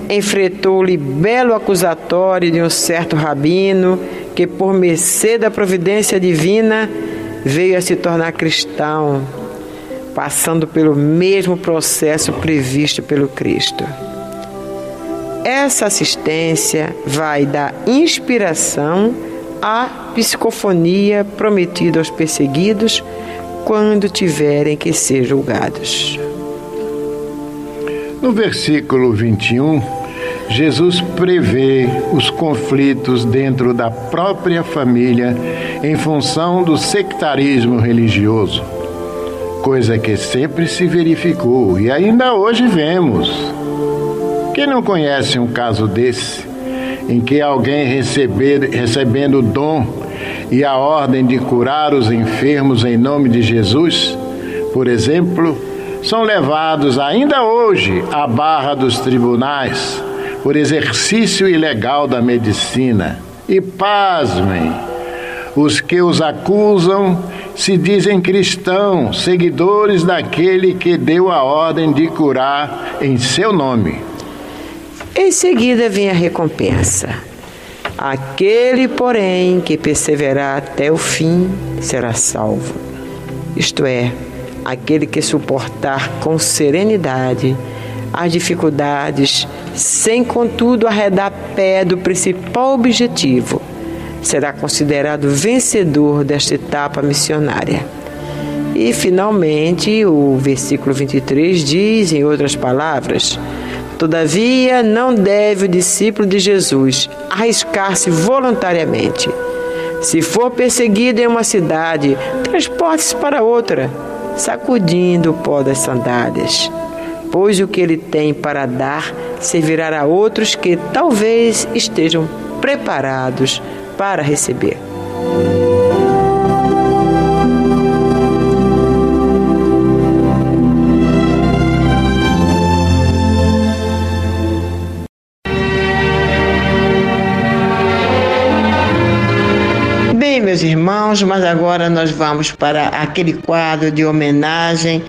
enfrentou-lhe belo acusatório de um certo rabino que, por mercê da providência divina, veio a se tornar cristão, passando pelo mesmo processo previsto pelo Cristo. Essa assistência vai dar inspiração à psicofonia prometida aos perseguidos quando tiverem que ser julgados. No versículo 21, Jesus prevê os conflitos dentro da própria família em função do sectarismo religioso, coisa que sempre se verificou e ainda hoje vemos. Quem não conhece um caso desse, em que alguém receber, recebendo o dom e a ordem de curar os enfermos em nome de Jesus, por exemplo, são levados ainda hoje à barra dos tribunais por exercício ilegal da medicina. E pasmem, os que os acusam se dizem cristãos, seguidores daquele que deu a ordem de curar em seu nome. Em seguida vem a recompensa. Aquele, porém, que perseverar até o fim será salvo. Isto é, aquele que suportar com serenidade as dificuldades, sem contudo arredar pé do principal objetivo, será considerado vencedor desta etapa missionária. E finalmente, o versículo 23 diz, em outras palavras, Todavia, não deve o discípulo de Jesus arriscar-se voluntariamente. Se for perseguido em uma cidade, transporte-se para outra, sacudindo o pó das sandálias. Pois o que ele tem para dar servirá a outros que talvez estejam preparados para receber. Meus irmãos, mas agora nós vamos para aquele quadro de homenagem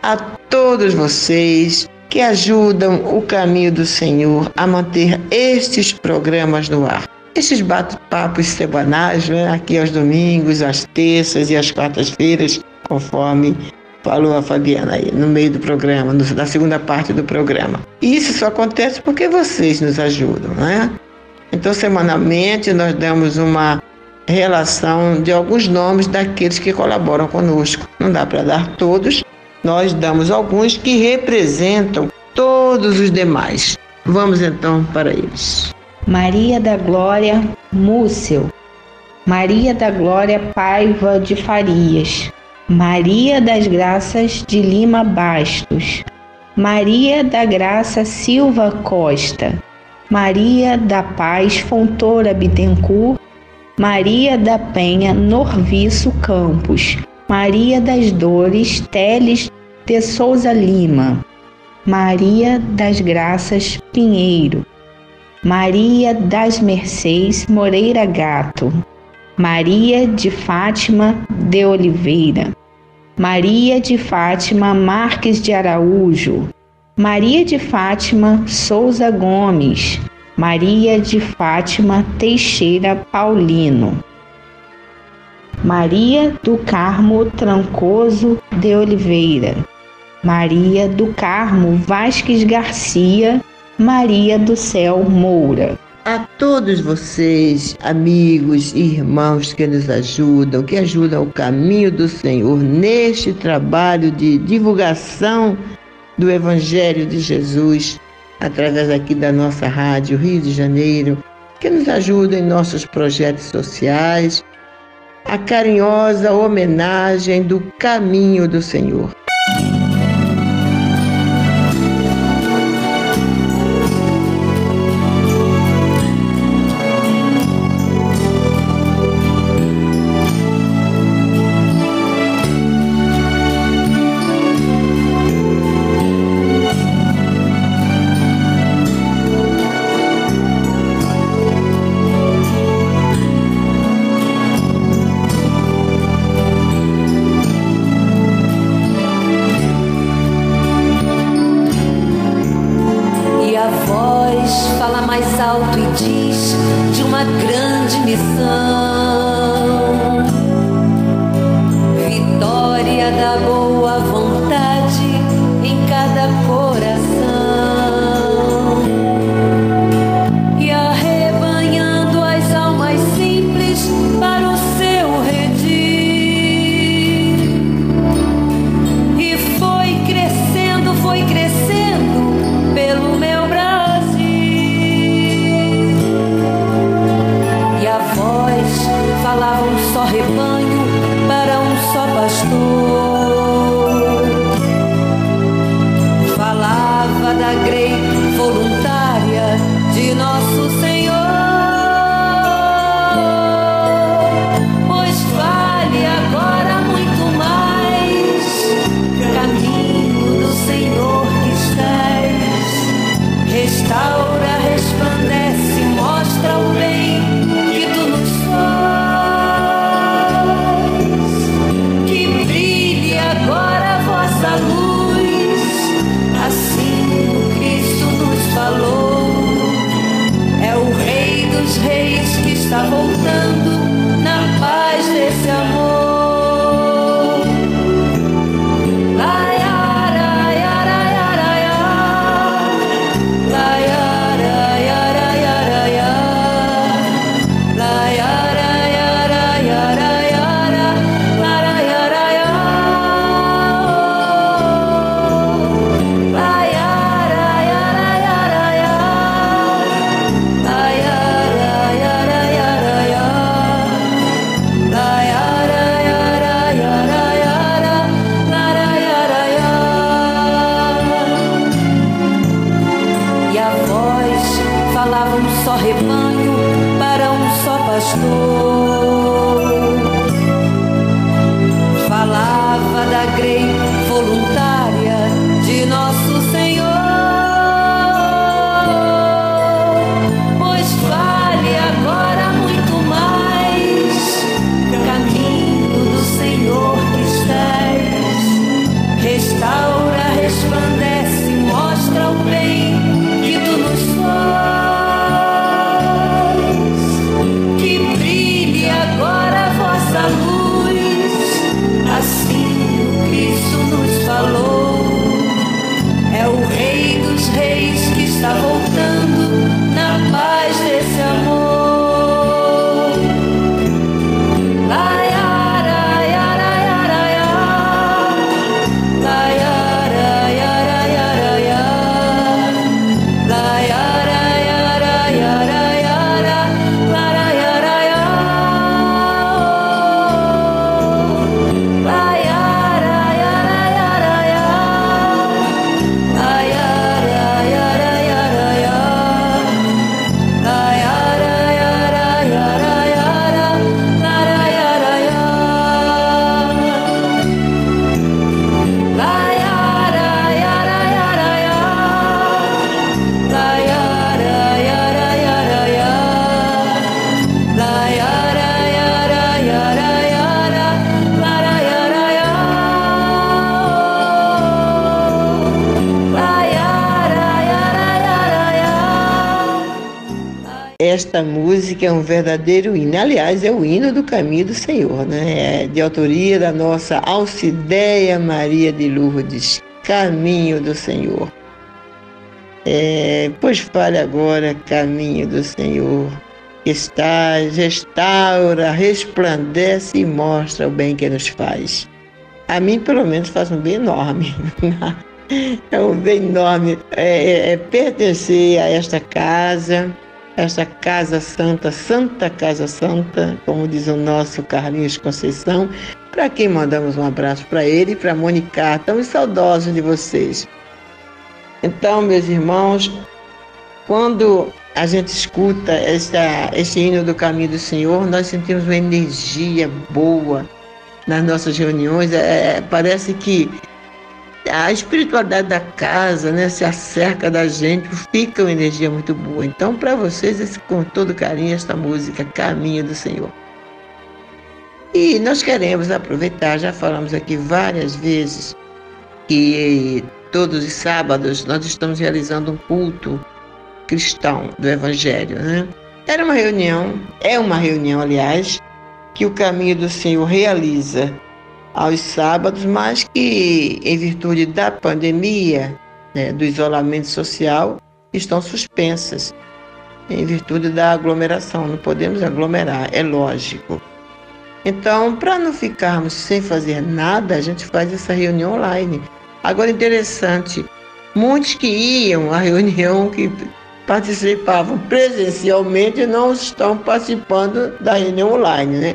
a todos vocês que ajudam o caminho do Senhor a manter estes programas no ar. Estes bate-papos semanais, né? aqui aos domingos, às terças e às quartas-feiras, conforme falou a Fabiana aí, no meio do programa, no, na segunda parte do programa. E isso só acontece porque vocês nos ajudam, né? Então, semanalmente, nós damos uma relação de alguns nomes daqueles que colaboram conosco. Não dá para dar todos, nós damos alguns que representam todos os demais. Vamos então para eles. Maria da Glória Múcio, Maria da Glória Paiva de Farias, Maria das Graças de Lima Bastos, Maria da Graça Silva Costa, Maria da Paz Fontoura Bittencourt, Maria da Penha Norviço Campos, Maria das Dores Teles de Souza Lima, Maria das Graças Pinheiro, Maria das Mercês Moreira Gato, Maria de Fátima de Oliveira, Maria de Fátima Marques de Araújo, Maria de Fátima Souza Gomes, Maria de Fátima Teixeira Paulino, Maria do Carmo Trancoso de Oliveira, Maria do Carmo Vasques Garcia, Maria do Céu Moura. A todos vocês, amigos e irmãos que nos ajudam, que ajudam o caminho do Senhor neste trabalho de divulgação do Evangelho de Jesus, através aqui da nossa rádio Rio de Janeiro, que nos ajudam em nossos projetos sociais, a carinhosa homenagem do caminho do Senhor. Fly Esta música é um verdadeiro hino. Aliás, é o hino do caminho do Senhor, né? É de autoria da nossa Alcideia Maria de Lourdes. Caminho do Senhor. É, pois fale agora, caminho do Senhor está, restaura, resplandece e mostra o bem que nos faz. A mim, pelo menos, faz um bem enorme. é um bem enorme é, é, é pertencer a esta casa, esta Casa Santa, Santa Casa Santa, como diz o nosso Carlinhos Conceição, para quem mandamos um abraço para ele e para Mônica, estamos saudosos de vocês. Então, meus irmãos, quando a gente escuta esta, este hino do caminho do Senhor, nós sentimos uma energia boa nas nossas reuniões. É, é parece que a espiritualidade da casa né, se acerca da gente, fica uma energia muito boa. Então, para vocês, esse, com todo carinho, esta música, Caminho do Senhor. E nós queremos aproveitar, já falamos aqui várias vezes, que todos os sábados nós estamos realizando um culto cristão do Evangelho. Né? Era uma reunião, é uma reunião, aliás, que o Caminho do Senhor realiza aos sábados, mas que, em virtude da pandemia, né, do isolamento social, estão suspensas, em virtude da aglomeração. Não podemos aglomerar, é lógico. Então, para não ficarmos sem fazer nada, a gente faz essa reunião online. Agora, interessante, muitos que iam à reunião, que participavam presencialmente, não estão participando da reunião online, né?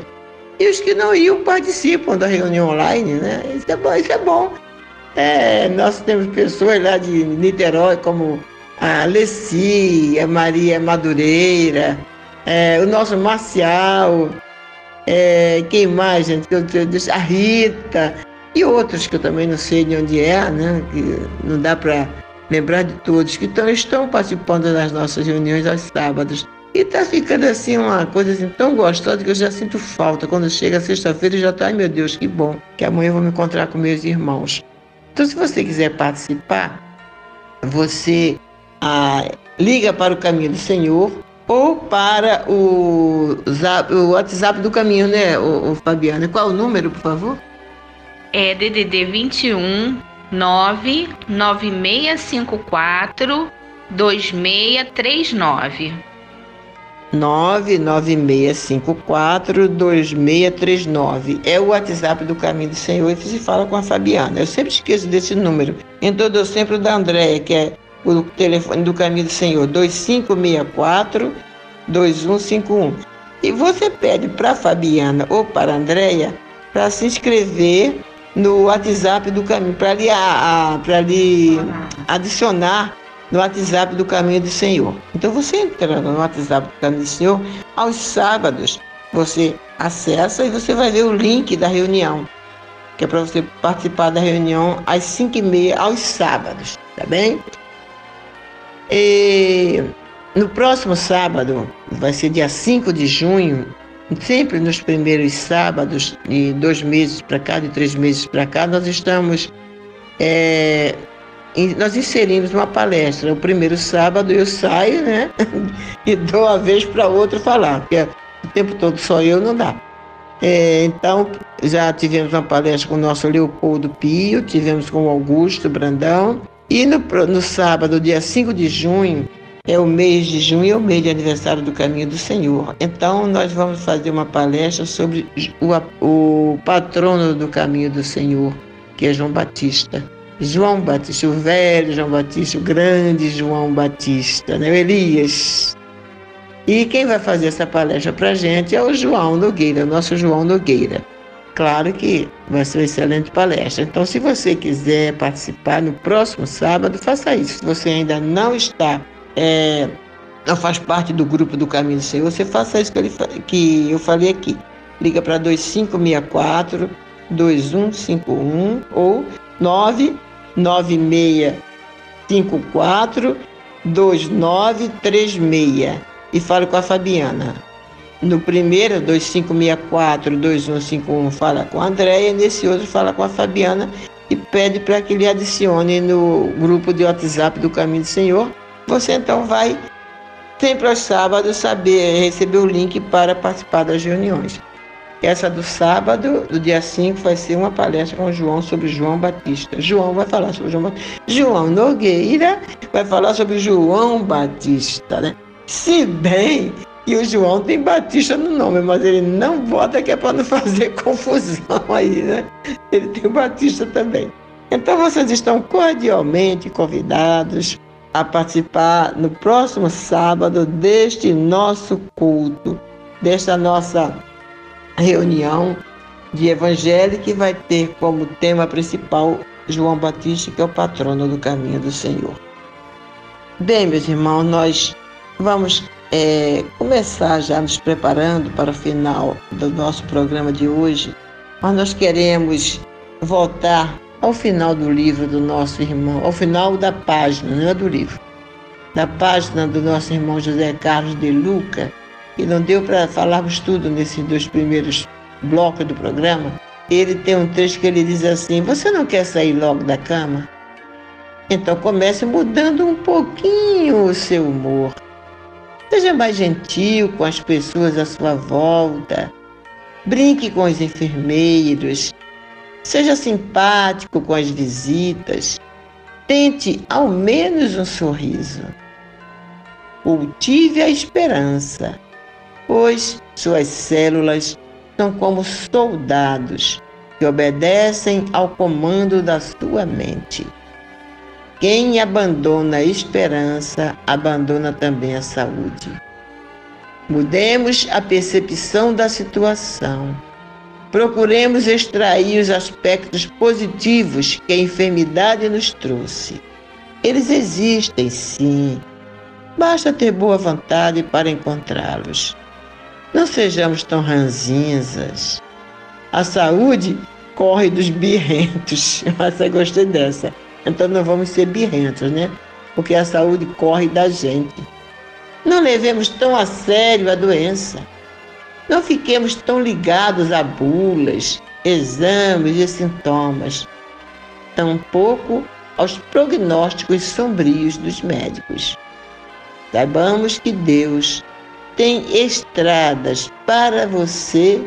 E os que não iam participam da reunião online, né? Isso é bom. Isso é bom. É, nós temos pessoas lá de Niterói, como a Leci, a Maria Madureira, é, o nosso Marcial, é, quem mais, gente? A Rita e outros que eu também não sei de onde é, né? Que não dá para lembrar de todos, que estão, estão participando das nossas reuniões aos sábados. E tá ficando assim uma coisa assim tão gostosa que eu já sinto falta. Quando chega sexta-feira já tá, ai meu Deus, que bom, que amanhã eu vou me encontrar com meus irmãos. Então, se você quiser participar, você ah, liga para o Caminho do Senhor ou para o, zap, o WhatsApp do Caminho, né, o, o Fabiana? Qual o número, por favor? É DDD 21 99654 2639. 996542639. É o WhatsApp do Caminho do Senhor e se fala com a Fabiana. Eu sempre esqueço desse número. Então dou sempre o da Andréia, que é o telefone do Caminho do Senhor, 2564 2151. E você pede para Fabiana ou para Andréia para se inscrever no WhatsApp do Caminho, para lhe, lhe adicionar no WhatsApp do Caminho do Senhor. Então você entrando no WhatsApp do Caminho do Senhor, aos sábados você acessa e você vai ver o link da reunião, que é para você participar da reunião às 5 e meia aos sábados, tá bem? E no próximo sábado, vai ser dia 5 de junho, sempre nos primeiros sábados de dois meses para cá, de três meses para cá, nós estamos é, nós inserimos uma palestra. O primeiro sábado eu saio, né? e dou uma vez para outro falar, porque o tempo todo só eu não dá. É, então, já tivemos uma palestra com o nosso Leopoldo Pio, tivemos com o Augusto Brandão. E no, no sábado, dia 5 de junho, é o mês de junho, é o mês de aniversário do Caminho do Senhor. Então, nós vamos fazer uma palestra sobre o, o patrono do Caminho do Senhor, que é João Batista. João Batista, o velho João Batista, o grande João Batista, né? o Elias. E quem vai fazer essa palestra para gente é o João Nogueira, o nosso João Nogueira. Claro que vai ser uma excelente palestra. Então, se você quiser participar no próximo sábado, faça isso. Se você ainda não está, é, não faz parte do grupo do Caminho do Senhor, você faça isso que, ele, que eu falei aqui. Liga para 2564 2151 ou 9 9654 2936 e falo com a Fabiana. No primeiro, 2564 2151, fala com a Andréia, nesse outro fala com a Fabiana e pede para que lhe adicione no grupo de WhatsApp do Caminho do Senhor. Você então vai sempre aos sábados saber receber o link para participar das reuniões. Essa do sábado, do dia 5, vai ser uma palestra com o João sobre João Batista. João vai falar sobre João Batista. João Nogueira vai falar sobre João Batista, né? Se bem que o João tem Batista no nome, mas ele não bota que é para não fazer confusão aí, né? Ele tem Batista também. Então vocês estão cordialmente convidados a participar no próximo sábado deste nosso culto, desta nossa reunião de evangelho que vai ter como tema principal João Batista, que é o patrono do caminho do Senhor. Bem, meus irmãos, nós vamos é, começar já nos preparando para o final do nosso programa de hoje, mas nós queremos voltar ao final do livro do nosso irmão, ao final da página, não é do livro, da página do nosso irmão José Carlos de Luca, e não deu para falarmos tudo nesses dois primeiros blocos do programa, ele tem um trecho que ele diz assim: Você não quer sair logo da cama? Então comece mudando um pouquinho o seu humor. Seja mais gentil com as pessoas à sua volta. Brinque com os enfermeiros. Seja simpático com as visitas. Tente ao menos um sorriso. Cultive a esperança pois suas células são como soldados que obedecem ao comando da sua mente. Quem abandona a esperança, abandona também a saúde. Mudemos a percepção da situação. Procuremos extrair os aspectos positivos que a enfermidade nos trouxe. Eles existem, sim. Basta ter boa vontade para encontrá-los. Não sejamos tão ranzinzas. A saúde corre dos birrentos. Mas eu gostei dessa. Então não vamos ser birrentos, né? Porque a saúde corre da gente. Não levemos tão a sério a doença. Não fiquemos tão ligados a bulas, exames e sintomas. Tampouco aos prognósticos sombrios dos médicos. Saibamos que Deus tem estradas para você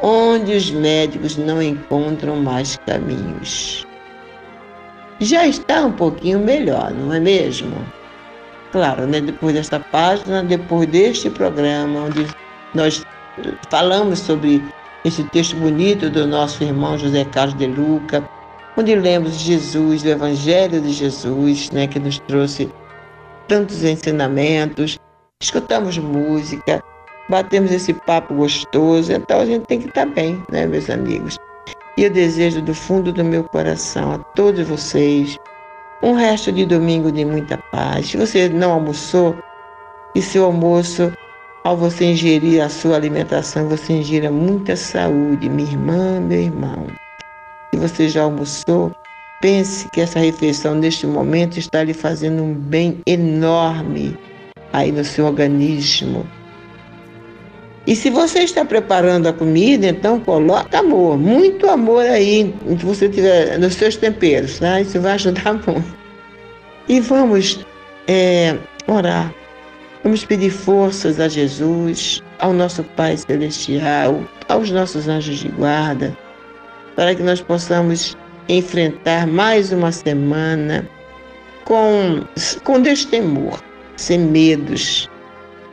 onde os médicos não encontram mais caminhos. Já está um pouquinho melhor, não é mesmo? Claro, né? depois desta página, depois deste programa, onde nós falamos sobre esse texto bonito do nosso irmão José Carlos de Luca, onde lemos Jesus, o Evangelho de Jesus, né, que nos trouxe tantos ensinamentos, escutamos música, batemos esse papo gostoso, então a gente tem que estar bem, né, meus amigos? E eu desejo do fundo do meu coração a todos vocês um resto de domingo de muita paz. Se você não almoçou, e seu almoço, ao você ingerir a sua alimentação, você ingira muita saúde, minha irmã, meu irmão. Se você já almoçou, pense que essa refeição neste momento está lhe fazendo um bem enorme aí no seu organismo. E se você está preparando a comida, então coloca amor, muito amor aí, se você tiver nos seus temperos, tá? Isso vai ajudar muito. E vamos é, orar. Vamos pedir forças a Jesus, ao nosso Pai Celestial, aos nossos anjos de guarda, para que nós possamos enfrentar mais uma semana com, com destemor sem medos,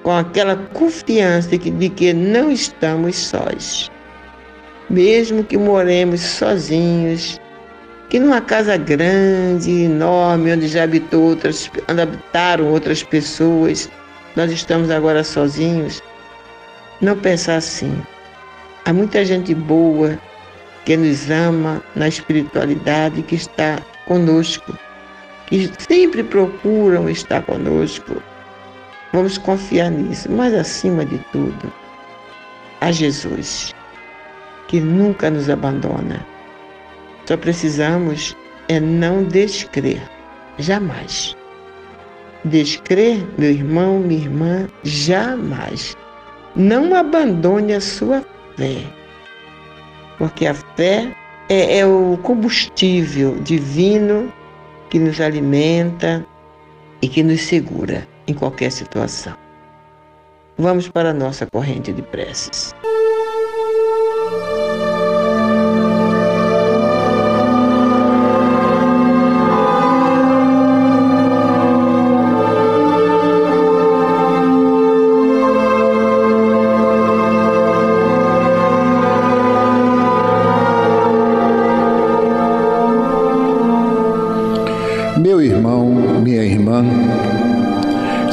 com aquela confiança de que não estamos sós. Mesmo que moremos sozinhos, que numa casa grande, enorme, onde já habitou outras, onde habitaram outras pessoas, nós estamos agora sozinhos. Não pensar assim. Há muita gente boa que nos ama na espiritualidade que está conosco que sempre procuram estar conosco. Vamos confiar nisso, mas acima de tudo, a Jesus, que nunca nos abandona. Só precisamos é não descrer, jamais. Descrer, meu irmão, minha irmã, jamais. Não abandone a sua fé, porque a fé é, é o combustível divino que nos alimenta e que nos segura. em qualquer situação. Vamos para a nossa corrente de preces.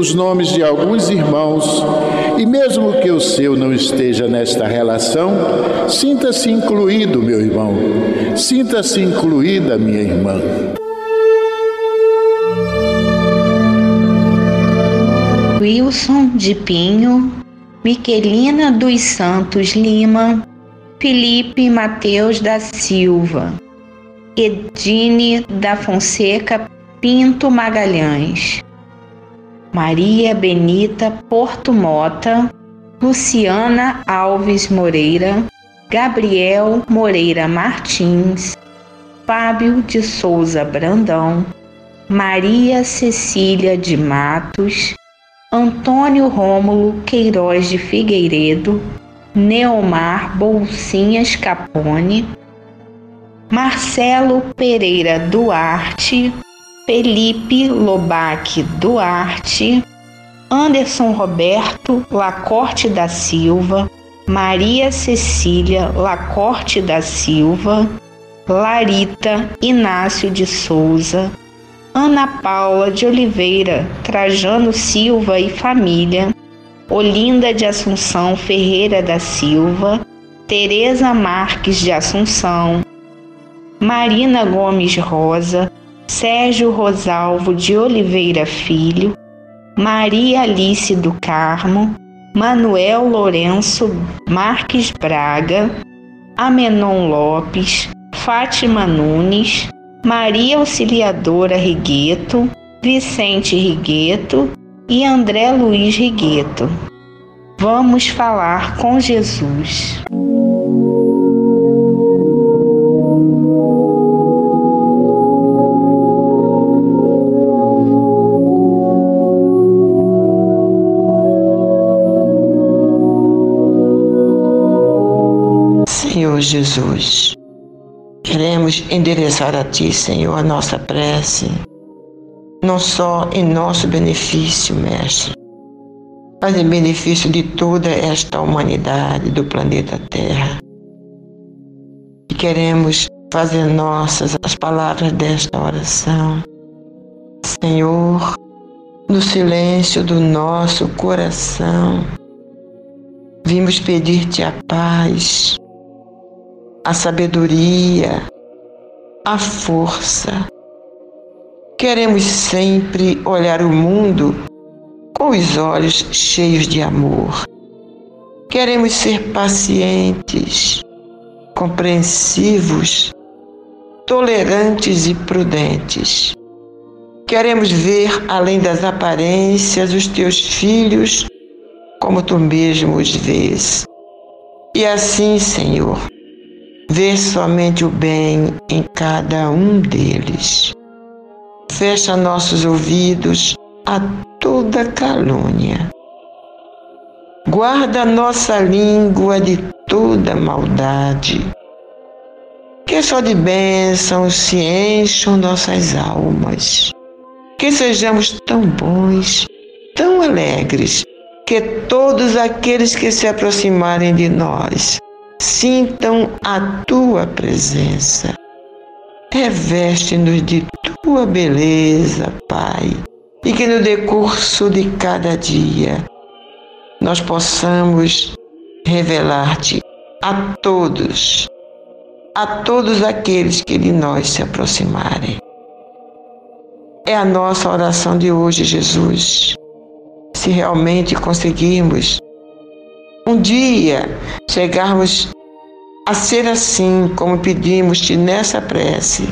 os nomes de alguns irmãos e, mesmo que o seu não esteja nesta relação, sinta-se incluído, meu irmão, sinta-se incluída, minha irmã. Wilson de Pinho, Miquelina dos Santos Lima, Felipe Mateus da Silva. Edine da Fonseca Pinto Magalhães, Maria Benita Porto Mota, Luciana Alves Moreira, Gabriel Moreira Martins, Fábio de Souza Brandão, Maria Cecília de Matos, Antônio Rômulo Queiroz de Figueiredo, Neomar Bolsinhas Capone, Marcelo Pereira Duarte, Felipe Lobac Duarte, Anderson Roberto Lacorte da Silva, Maria Cecília Lacorte da Silva, Larita Inácio de Souza, Ana Paula de Oliveira Trajano Silva e família, Olinda de Assunção Ferreira da Silva, Tereza Marques de Assunção, Marina Gomes Rosa, Sérgio Rosalvo de Oliveira Filho, Maria Alice do Carmo, Manuel Lourenço Marques Braga, Amenon Lopes, Fátima Nunes, Maria Auxiliadora Rigueto, Vicente Rigueto e André Luiz Rigueto. Vamos falar com Jesus. Senhor Jesus. Queremos endereçar a Ti, Senhor, a nossa prece, não só em nosso benefício, Mestre, mas em benefício de toda esta humanidade do planeta Terra. E queremos fazer nossas as palavras desta oração. Senhor, no silêncio do nosso coração, vimos pedir-te a paz, a sabedoria, a força Queremos sempre olhar o mundo com os olhos cheios de amor. Queremos ser pacientes, compreensivos, tolerantes e prudentes. Queremos ver além das aparências os teus filhos como tu mesmo os vês. E assim, Senhor, ver somente o bem em cada um deles. Fecha nossos ouvidos a toda calúnia. Guarda nossa língua de toda maldade. Que só de bênçãos se encham nossas almas. Que sejamos tão bons, tão alegres, que todos aqueles que se aproximarem de nós sintam a tua presença. Reveste-nos de tua beleza, Pai, e que no decurso de cada dia nós possamos revelar-te a todos, a todos aqueles que de nós se aproximarem. É a nossa oração de hoje, Jesus. Se realmente conseguirmos um dia chegarmos a ser assim como pedimos-te nessa prece,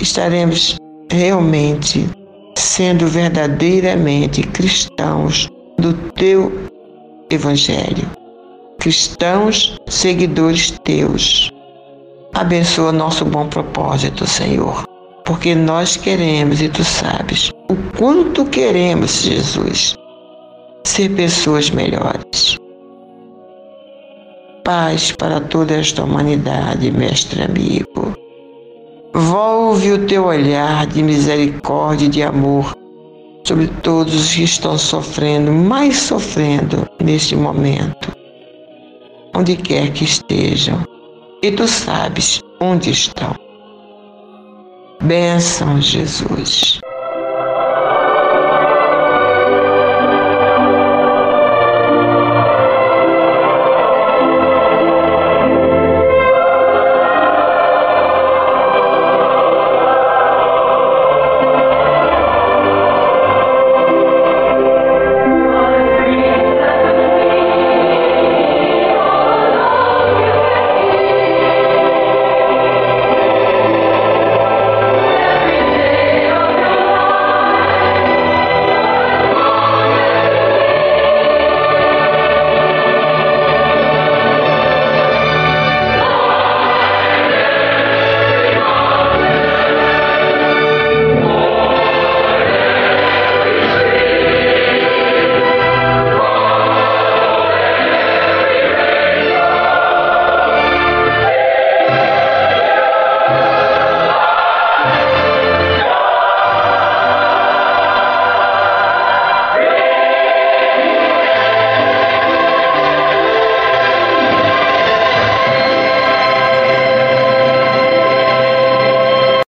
estaremos realmente sendo verdadeiramente cristãos do teu Evangelho. Cristãos, seguidores teus. Abençoa nosso bom propósito, Senhor, porque nós queremos, e tu sabes, o quanto queremos, Jesus, ser pessoas melhores. Paz para toda esta humanidade, mestre amigo. Volve o teu olhar de misericórdia e de amor sobre todos os que estão sofrendo, mais sofrendo neste momento, onde quer que estejam, e tu sabes onde estão. Bênção, Jesus.